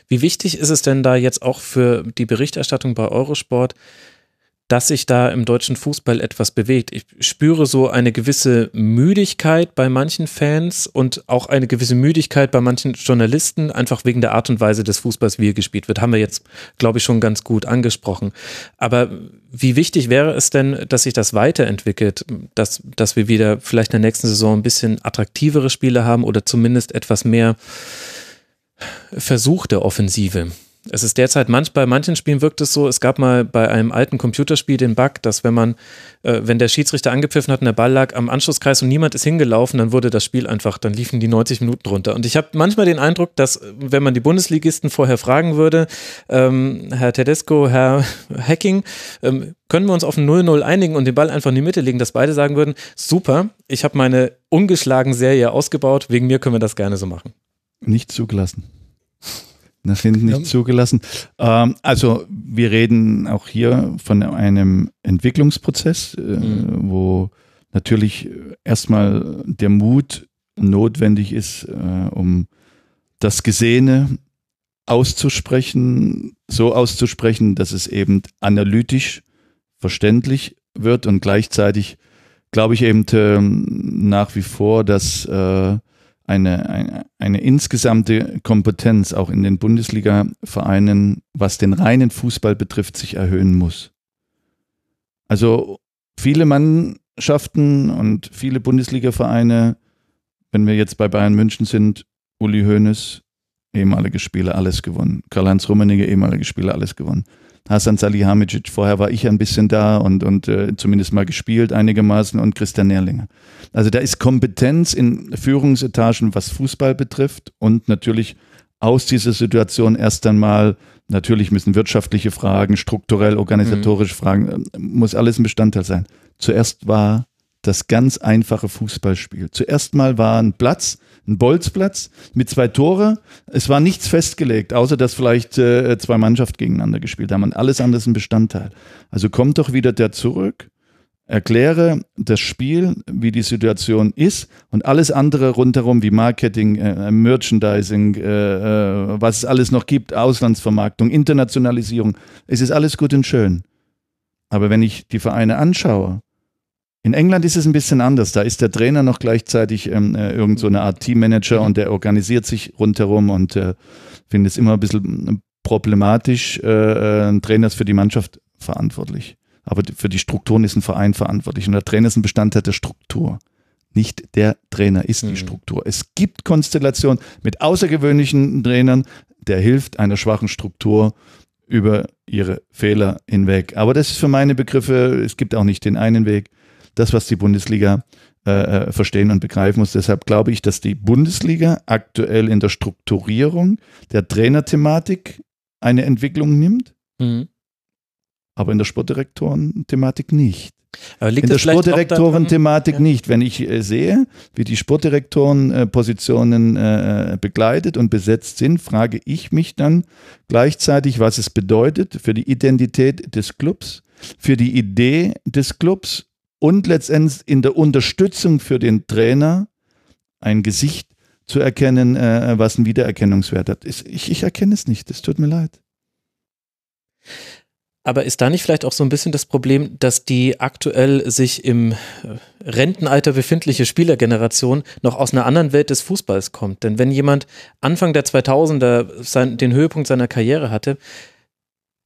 Speaker 4: Wie wichtig ist es denn da jetzt auch für die Berichterstattung bei Eurosport, dass sich da im deutschen Fußball etwas bewegt. Ich spüre so eine gewisse Müdigkeit bei manchen Fans und auch eine gewisse Müdigkeit bei manchen Journalisten, einfach wegen der Art und Weise des Fußballs, wie er gespielt wird. Haben wir jetzt, glaube ich, schon ganz gut angesprochen. Aber wie wichtig wäre es denn, dass sich das weiterentwickelt, dass, dass wir wieder vielleicht in der nächsten Saison ein bisschen attraktivere Spiele haben oder zumindest etwas mehr Versuch der Offensive? Es ist derzeit manch, bei manchen Spielen wirkt es so, es gab mal bei einem alten Computerspiel den Bug, dass wenn man, äh, wenn der Schiedsrichter angepfiffen hat und der Ball lag am Anschlusskreis und niemand ist hingelaufen, dann wurde das Spiel einfach, dann liefen die 90 Minuten runter. Und ich habe manchmal den Eindruck, dass wenn man die Bundesligisten vorher fragen würde, ähm, Herr Tedesco, Herr Hacking, ähm, können wir uns auf ein 0-0 einigen und den Ball einfach in die Mitte legen, dass beide sagen würden, super, ich habe meine ungeschlagen Serie ausgebaut, wegen mir können wir das gerne so machen.
Speaker 5: Nicht zugelassen. Das sind nicht
Speaker 3: Ja.
Speaker 5: zugelassen. Ähm, also wir reden auch hier von einem Entwicklungsprozess, äh,
Speaker 4: Mhm.
Speaker 5: wo natürlich erstmal der Mut notwendig ist, äh, um das Gesehene auszusprechen, so auszusprechen, dass es eben analytisch verständlich wird und gleichzeitig glaube ich eben ähm, nach wie vor, dass äh, eine, eine, eine insgesamte Kompetenz auch in den Bundesliga-Vereinen, was den reinen Fußball betrifft, sich erhöhen muss. Also viele Mannschaften und viele Bundesliga-Vereine, wenn wir jetzt bei Bayern München sind, Uli Hoeneß, ehemalige Spieler, alles gewonnen. Karl-Heinz Rummenigge, ehemalige Spieler, alles gewonnen. Hasan Salihamidzic, vorher war ich ein bisschen da und, und äh, zumindest mal gespielt einigermaßen und Christian Nährlinger. Also da ist Kompetenz in Führungsetagen, was Fußball betrifft und natürlich aus dieser Situation erst einmal, natürlich müssen wirtschaftliche Fragen, strukturell, organisatorische Fragen, äh, muss alles ein Bestandteil sein. Zuerst war das ganz einfache Fußballspiel. Zuerst mal war ein Platz, ein Bolzplatz mit zwei Tore. Es war nichts festgelegt, außer dass vielleicht äh, zwei Mannschaften gegeneinander gespielt haben. Und alles andere ist ein Bestandteil. Also kommt doch wieder der zurück, erkläre das Spiel, wie die Situation ist und alles andere rundherum wie Marketing, äh, Merchandising, äh, äh, was es alles noch gibt, Auslandsvermarktung, Internationalisierung. Es ist alles gut und schön. Aber wenn ich die Vereine anschaue, in England ist es ein bisschen anders. Da ist der Trainer noch gleichzeitig ähm, äh, irgend so eine Art Teammanager und der organisiert sich rundherum und äh, finde es immer ein bisschen problematisch. Äh, äh, ein Trainer ist für die Mannschaft verantwortlich. Aber für die Strukturen ist ein Verein verantwortlich. Und der Trainer ist ein Bestandteil der Struktur. Nicht der Trainer ist
Speaker 4: Mhm.
Speaker 5: die Struktur. Es gibt Konstellationen mit außergewöhnlichen Trainern, der hilft einer schwachen Struktur über ihre Fehler hinweg. Aber das ist für meine Begriffe, es gibt auch nicht den einen Weg. Das, was die Bundesliga äh, äh, verstehen und begreifen muss. Deshalb glaube ich, dass die Bundesliga aktuell in der Strukturierung der Trainerthematik eine Entwicklung nimmt,
Speaker 4: Mhm.
Speaker 5: aber in der Sportdirektoren-Thematik nicht. In der Sportdirektoren-Thematik
Speaker 4: Ja.
Speaker 5: nicht. Wenn ich äh, sehe, wie die Sportdirektoren äh, äh, begleitet und besetzt sind, frage ich mich dann gleichzeitig, was es bedeutet für die Identität des Clubs, für die Idee des Clubs und letztendlich in der Unterstützung für den Trainer ein Gesicht zu erkennen, äh, was einen Wiedererkennungswert hat. Ich, ich erkenne es nicht, es tut mir leid.
Speaker 4: Aber ist da nicht vielleicht auch so ein bisschen das Problem, dass die aktuell sich im äh, Rentenalter befindliche Spielergeneration noch aus einer anderen Welt des Fußballs kommt? Denn wenn jemand Anfang der 2000er sein, den Höhepunkt seiner Karriere hatte,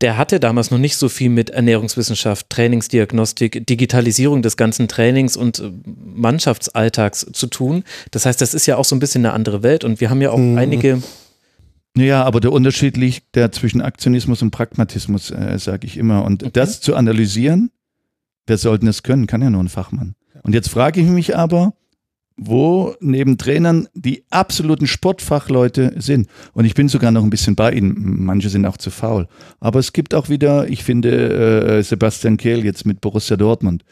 Speaker 4: der hatte damals noch nicht so viel mit Ernährungswissenschaft, Trainingsdiagnostik, Digitalisierung des ganzen Trainings und äh, Mannschaftsalltags zu tun. Das heißt, das ist ja auch so ein bisschen eine andere Welt und wir haben ja auch
Speaker 3: Mhm.
Speaker 4: einige
Speaker 5: Ja, aber der Unterschied liegt der zwischen Aktionismus und Pragmatismus, äh, sage ich immer. Und
Speaker 4: Okay.
Speaker 5: das zu analysieren, wer sollten es können? Kann ja nur ein Fachmann. Und jetzt frage ich mich aber, wo neben Trainern die absoluten Sportfachleute sind. Und ich bin sogar noch ein bisschen bei ihnen. Manche sind auch zu faul. Aber es gibt auch wieder, ich finde, äh, Sebastian Kehl jetzt mit Borussia Dortmund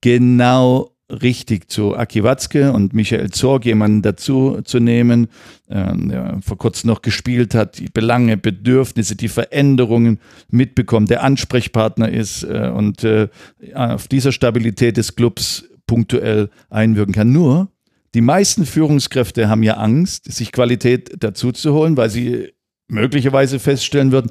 Speaker 5: genau richtig zu Aki Watzke und Michael Zorg jemanden dazu zu nehmen, ähm, der vor kurzem noch gespielt hat, die Belange, Bedürfnisse, die Veränderungen mitbekommt, der Ansprechpartner ist äh, und äh, auf dieser Stabilität des Clubs punktuell einwirken kann. Nur, die meisten Führungskräfte haben ja Angst, sich Qualität dazu zu holen, weil sie möglicherweise feststellen würden,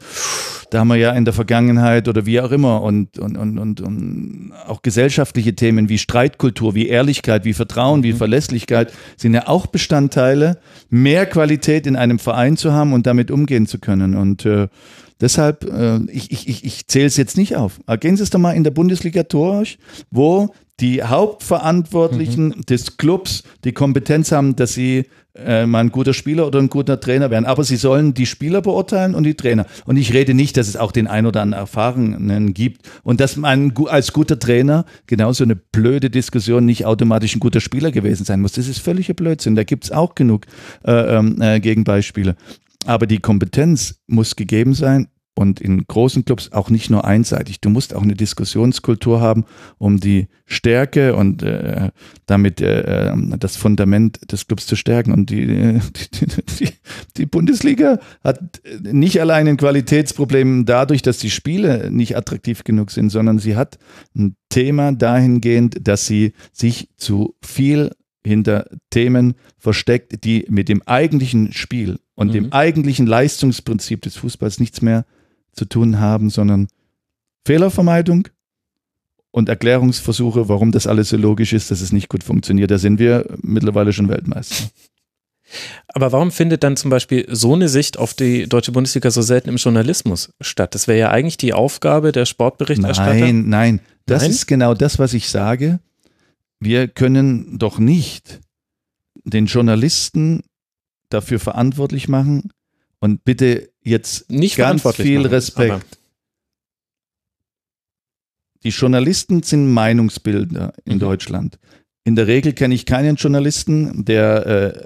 Speaker 5: da haben wir ja in der Vergangenheit oder wie auch immer und, und, und, und, und auch gesellschaftliche Themen wie Streitkultur, wie Ehrlichkeit, wie Vertrauen, wie Verlässlichkeit sind ja auch Bestandteile, mehr Qualität in einem Verein zu haben und damit umgehen zu können. Und äh, deshalb, äh, ich, ich, ich, ich zähle es jetzt nicht auf. Gehen Sie es doch mal in der Bundesliga durch, wo die Hauptverantwortlichen des Clubs die Kompetenz haben, dass sie äh, mal ein guter Spieler oder ein guter Trainer werden. Aber sie sollen die Spieler beurteilen und die Trainer. Und ich rede nicht, dass es auch den ein oder anderen Erfahrenen gibt und dass man als guter Trainer genauso eine blöde Diskussion nicht automatisch ein guter Spieler gewesen sein muss. Das ist völliger Blödsinn. Da gibt es auch genug äh, ähm, äh, Gegenbeispiele. Aber die Kompetenz muss gegeben sein und in großen Clubs auch nicht nur einseitig. Du musst auch eine Diskussionskultur haben, um die Stärke und äh, damit äh, äh, das Fundament des Clubs zu stärken. Und die, die, die, die Bundesliga hat nicht allein ein Qualitätsproblem dadurch, dass die Spiele nicht attraktiv genug sind, sondern sie hat ein Thema dahingehend, dass sie sich zu viel hinter Themen versteckt, die mit dem eigentlichen Spiel und mhm. dem eigentlichen Leistungsprinzip des Fußballs nichts mehr zu tun haben, sondern Fehlervermeidung und Erklärungsversuche, warum das alles so logisch ist, dass es nicht gut funktioniert. Da sind wir mittlerweile schon Weltmeister.
Speaker 4: Aber warum findet dann zum Beispiel so eine Sicht auf die deutsche Bundesliga so selten im Journalismus statt? Das wäre ja eigentlich die Aufgabe der Sportberichterstatter.
Speaker 5: Nein, nein, das nein? ist genau das, was ich sage. Wir können doch nicht den Journalisten dafür verantwortlich machen und bitte jetzt
Speaker 4: nicht
Speaker 5: ganz viel machen, Respekt. Die Journalisten sind Meinungsbildner in mhm. Deutschland. In der Regel kenne ich keinen Journalisten, der äh,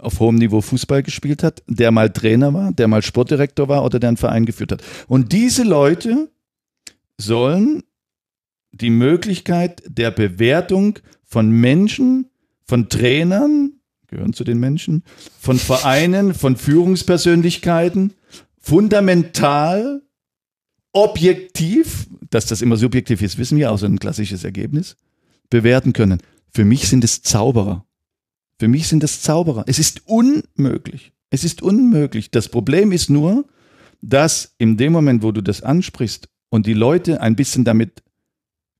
Speaker 5: auf hohem Niveau Fußball gespielt hat, der mal Trainer war, der mal Sportdirektor war oder der einen Verein geführt hat. Und diese Leute sollen die Möglichkeit der Bewertung von Menschen, von Trainern, gehören zu den Menschen, von Vereinen, von Führungspersönlichkeiten fundamental, objektiv, dass das immer subjektiv ist, wissen wir, außer ein klassisches Ergebnis, bewerten können. Für mich sind es Zauberer. Für mich sind es Zauberer. Es ist unmöglich. Es ist unmöglich. Das Problem ist nur, dass in dem Moment, wo du das ansprichst und die Leute ein bisschen damit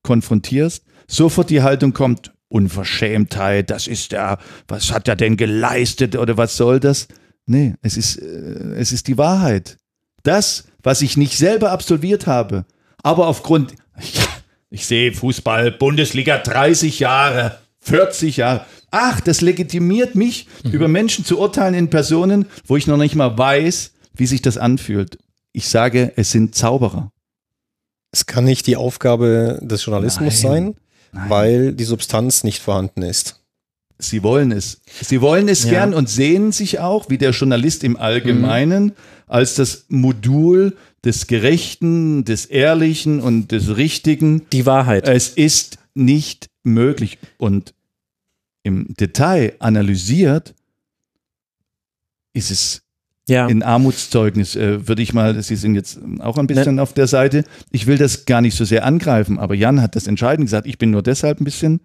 Speaker 5: konfrontierst, sofort die Haltung kommt, Unverschämtheit, das ist der, was hat er denn geleistet oder was soll das? Nee, es ist, äh, es ist die Wahrheit. Das, was ich nicht selber absolviert habe, aber aufgrund, ja, ich sehe Fußball, Bundesliga 30 Jahre, 40 Jahre, ach, das legitimiert mich, mhm. über Menschen zu urteilen in Personen, wo ich noch nicht mal weiß, wie sich das anfühlt. Ich sage, es sind Zauberer.
Speaker 3: Es kann nicht die Aufgabe des Journalismus Nein. sein, Nein. weil die Substanz nicht vorhanden ist.
Speaker 5: Sie wollen es. Sie wollen es ja. gern und sehen sich auch, wie der Journalist im Allgemeinen, mhm. als das Modul des Gerechten, des Ehrlichen und des Richtigen.
Speaker 4: Die Wahrheit.
Speaker 5: Es ist nicht möglich. Und im Detail analysiert, ist es ja. in Armutszeugnis, äh, würde ich mal, Sie sind jetzt auch ein bisschen ne. auf der Seite. Ich will das gar nicht so sehr angreifen, aber Jan hat das entscheidend gesagt. Ich bin nur deshalb ein bisschen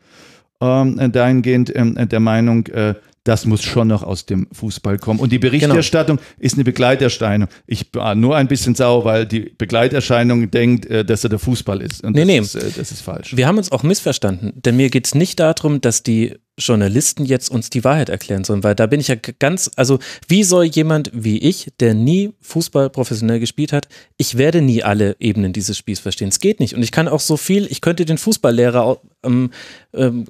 Speaker 5: ähm, dahingehend ähm, der Meinung, äh, das muss schon noch aus dem Fußball kommen. Und die genau. Berichterstattung genau. ist eine Begleiterscheinung. Ich war nur ein bisschen sauer, weil die Begleiterscheinung denkt, äh, dass er der Fußball ist.
Speaker 4: Und nee,
Speaker 5: das,
Speaker 4: nee.
Speaker 5: Ist, äh, das ist falsch.
Speaker 4: Wir haben uns auch missverstanden, denn mir geht es nicht darum, dass die Journalisten jetzt uns die Wahrheit erklären sollen, weil da bin ich ja ganz, also wie soll jemand wie ich, der nie Fußball professionell gespielt hat, ich werde nie alle Ebenen dieses Spiels verstehen. Es geht nicht. Und ich kann auch so viel, ich könnte den Fußballlehrer ähm, ähm,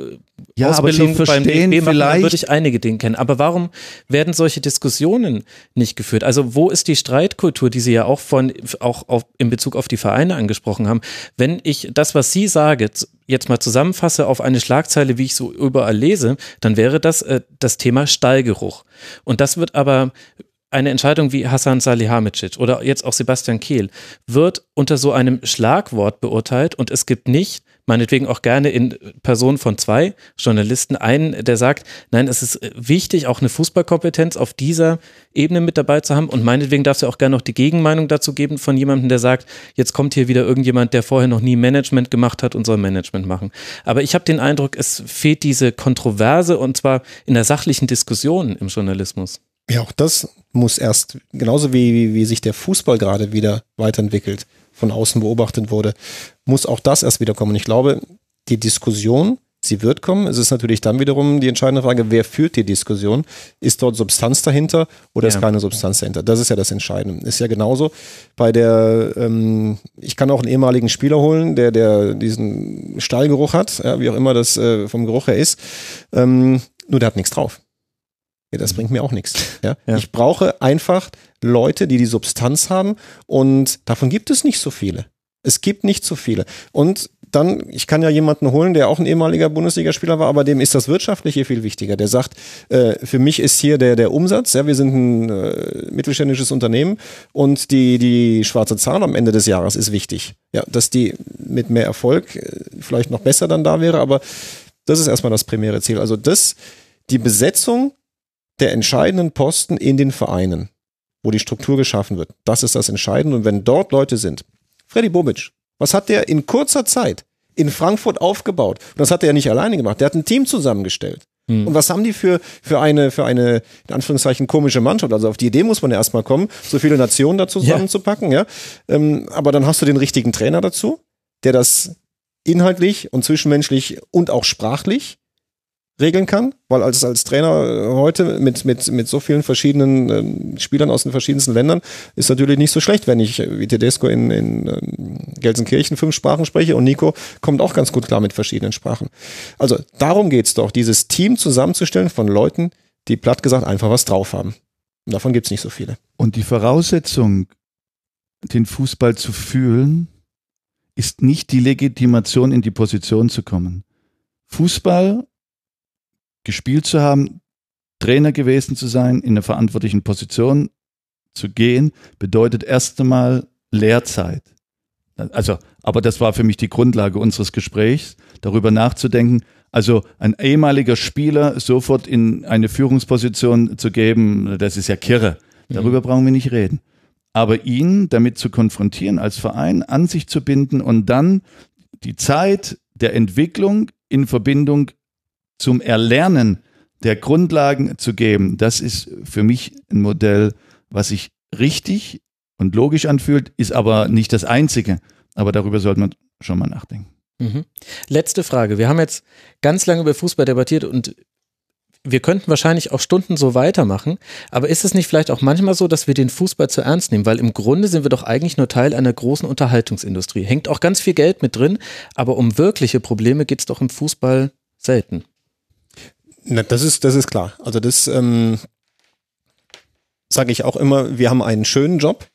Speaker 5: ja, Ausbildung aber beim DFB machen,
Speaker 4: dann würde ich einige Dinge kennen. Aber warum werden solche Diskussionen nicht geführt? Also wo ist die Streitkultur, die Sie ja auch von, auch auf, in Bezug auf die Vereine angesprochen haben? Wenn ich das, was Sie sagen, jetzt mal zusammenfasse auf eine Schlagzeile, wie ich so überall lese, dann wäre das äh, das Thema Stallgeruch. Und das wird aber eine Entscheidung wie Hassan Salihamidzic oder jetzt auch Sebastian Kehl wird unter so einem Schlagwort beurteilt und es gibt nicht meinetwegen auch gerne in Person von zwei Journalisten einen, der sagt, nein, es ist wichtig, auch eine Fußballkompetenz auf dieser Ebene mit dabei zu haben und meinetwegen darf es ja auch gerne noch die Gegenmeinung dazu geben von jemandem, der sagt, jetzt kommt hier wieder irgendjemand, der vorher noch nie Management gemacht hat und soll Management machen. Aber ich habe den Eindruck, es fehlt diese Kontroverse und zwar in der sachlichen Diskussion im Journalismus.
Speaker 3: Ja, auch das muss erst, genauso wie, wie, wie sich der Fußball gerade wieder weiterentwickelt, von außen beobachtet wurde, muss auch das erst wieder kommen. Ich glaube, die Diskussion, sie wird kommen. Es ist natürlich dann wiederum die entscheidende Frage, wer führt die Diskussion? Ist dort Substanz dahinter oder ja. ist keine Substanz dahinter? Das ist ja das Entscheidende. Ist ja genauso bei der, ähm, ich kann auch einen ehemaligen Spieler holen, der, der diesen Stallgeruch hat, ja, wie auch immer das äh, vom Geruch her ist, ähm, nur der hat nichts drauf. Ja, das bringt mir auch nichts. Ja? ja? Ich brauche einfach Leute, die die Substanz haben und davon gibt es nicht so viele. Es gibt nicht so viele. Und dann, ich kann ja jemanden holen, der auch ein ehemaliger Bundesligaspieler war, aber dem ist das Wirtschaftliche viel wichtiger. Der sagt, äh, für mich ist hier der, der Umsatz, ja, wir sind ein äh, mittelständisches Unternehmen und die, die schwarze Zahl am Ende des Jahres ist wichtig. Ja, dass die mit mehr Erfolg äh, vielleicht noch besser dann da wäre, aber das ist erstmal das primäre Ziel. Also das, die Besetzung der entscheidenden Posten in den Vereinen, wo die Struktur geschaffen wird. Das ist das Entscheidende. Und wenn dort Leute sind, Freddy Bobic, was hat der in kurzer Zeit in Frankfurt aufgebaut? Und das hat er ja nicht alleine gemacht. Der hat ein Team zusammengestellt. Mhm. Und was haben die für, für eine, für eine, in Anführungszeichen, komische Mannschaft? Also auf die Idee muss man ja erstmal kommen, so viele Nationen da zusammenzupacken, ja. ja? Ähm, aber dann hast du den richtigen Trainer dazu, der das inhaltlich und zwischenmenschlich und auch sprachlich regeln kann, weil als, als Trainer äh, heute mit, mit, mit so vielen verschiedenen ähm, Spielern aus den verschiedensten Ländern ist natürlich nicht so schlecht, wenn ich äh, wie Tedesco in, in ähm, Gelsenkirchen fünf Sprachen spreche und Nico kommt auch ganz gut klar mit verschiedenen Sprachen. Also darum geht's doch, dieses Team zusammenzustellen von Leuten, die platt gesagt einfach was drauf haben. Und davon gibt's nicht so viele.
Speaker 5: Und die Voraussetzung, den Fußball zu fühlen, ist nicht die Legitimation, in die Position zu kommen. Fußball gespielt zu haben, Trainer gewesen zu sein, in einer verantwortlichen Position zu gehen, bedeutet erst einmal Lehrzeit. Also, aber das war für mich die Grundlage unseres Gesprächs, darüber nachzudenken. Also ein ehemaliger Spieler sofort in eine Führungsposition zu geben, das ist ja kirre. Darüber mhm. brauchen wir nicht reden. Aber ihn damit zu konfrontieren, als Verein an sich zu binden und dann die Zeit der Entwicklung in Verbindung zum Erlernen der Grundlagen zu geben, das ist für mich ein Modell, was sich richtig und logisch anfühlt, ist aber nicht das einzige. Aber darüber sollte man schon mal nachdenken.
Speaker 4: Mhm. Letzte Frage. Wir haben jetzt ganz lange über Fußball debattiert und wir könnten wahrscheinlich auch Stunden so weitermachen, aber ist es nicht vielleicht auch manchmal so, dass wir den Fußball zu ernst nehmen? Weil im Grunde sind wir doch eigentlich nur Teil einer großen Unterhaltungsindustrie. Hängt auch ganz viel Geld mit drin, aber um wirkliche Probleme geht es doch im Fußball selten.
Speaker 3: Na, das ist, das ist klar. Also das ähm, sage ich auch immer, wir haben einen schönen Job,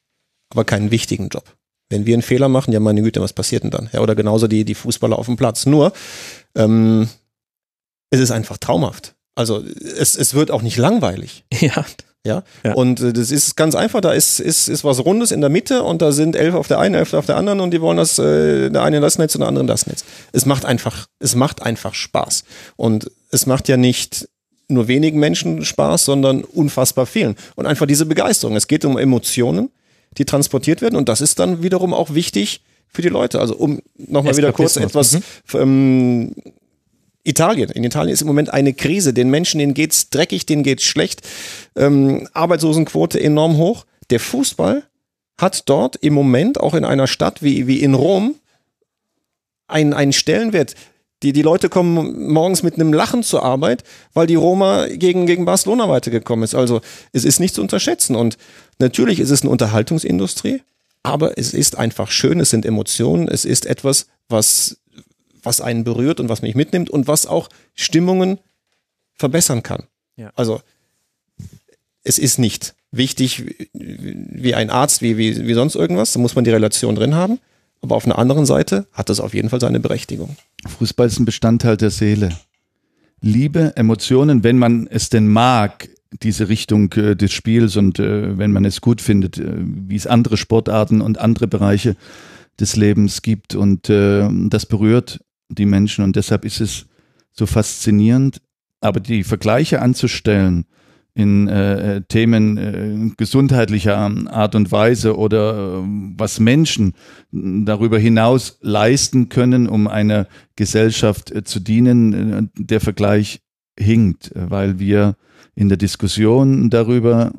Speaker 3: aber keinen wichtigen Job. Wenn wir einen Fehler machen, ja meine Güte, was passiert denn dann? Ja, oder genauso die, die Fußballer auf dem Platz. Nur, ähm, es ist einfach traumhaft. Also es, es wird auch nicht langweilig.
Speaker 4: Ja.
Speaker 3: Ja? ja. Und äh, das ist ganz einfach, da ist, ist, ist was Rundes in der Mitte und da sind elf auf der einen, elf auf der anderen und die wollen das, äh, der eine das Netz und der andere das Netz. Es macht einfach, es macht einfach Spaß. Und es macht ja nicht nur wenigen Menschen Spaß, sondern unfassbar vielen. Und einfach diese Begeisterung. Es geht um Emotionen, die transportiert werden und das ist dann wiederum auch wichtig für die Leute. Also um nochmal wieder kurz etwas mhm. ähm, Italien. In Italien ist im Moment eine Krise. Den Menschen, denen geht's dreckig, denen geht's schlecht. Ähm, Arbeitslosenquote enorm hoch. Der Fußball hat dort im Moment, auch in einer Stadt wie, wie in Rom, einen, einen Stellenwert. Die, die Leute kommen morgens mit einem Lachen zur Arbeit, weil die Roma gegen, gegen Barcelona weitergekommen ist. Also es ist nicht zu unterschätzen. Und natürlich ist es eine Unterhaltungsindustrie, aber es ist einfach schön, es sind Emotionen, es ist etwas, was was einen berührt und was mich mitnimmt und was auch Stimmungen verbessern kann. Ja. Also es ist nicht wichtig wie ein Arzt, wie, wie, wie sonst irgendwas. Da muss man die Relation drin haben. Aber auf einer anderen Seite hat das auf jeden Fall seine Berechtigung.
Speaker 5: Fußball ist ein Bestandteil der Seele. Liebe, Emotionen, wenn man es denn mag, diese Richtung äh, des Spiels und äh, wenn man es gut findet, äh, wie es andere Sportarten und andere Bereiche des Lebens gibt. Und äh, das berührt die Menschen. Und deshalb ist es so faszinierend. Aber die Vergleiche anzustellen in äh, äh, Themen äh, gesundheitlicher Art und Weise oder äh, was Menschen darüber hinaus leisten können, um einer Gesellschaft äh, zu dienen, äh, der Vergleich hinkt, weil wir in der Diskussion darüber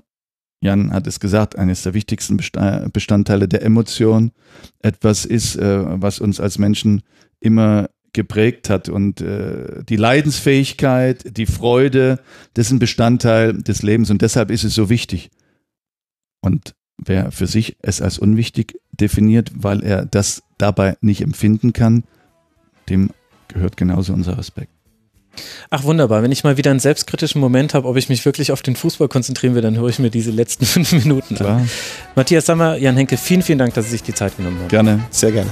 Speaker 5: Jan hat es gesagt, eines der wichtigsten Bestandteile der Emotion etwas ist, was uns als Menschen immer geprägt hat. Und äh, die Leidensfähigkeit, die Freude, das ist ein Bestandteil des Lebens und deshalb ist es so wichtig. Und wer für sich es als unwichtig definiert, weil er das dabei nicht empfinden kann, dem gehört genauso unser Respekt.
Speaker 4: Ach wunderbar, wenn ich mal wieder einen selbstkritischen Moment habe, ob ich mich wirklich auf den Fußball konzentrieren will, dann höre ich mir diese letzten fünf Minuten Klar. an. Matthias Sammer, Jan Henke, vielen, vielen Dank, dass Sie sich die Zeit genommen haben.
Speaker 5: Gerne, sehr gerne.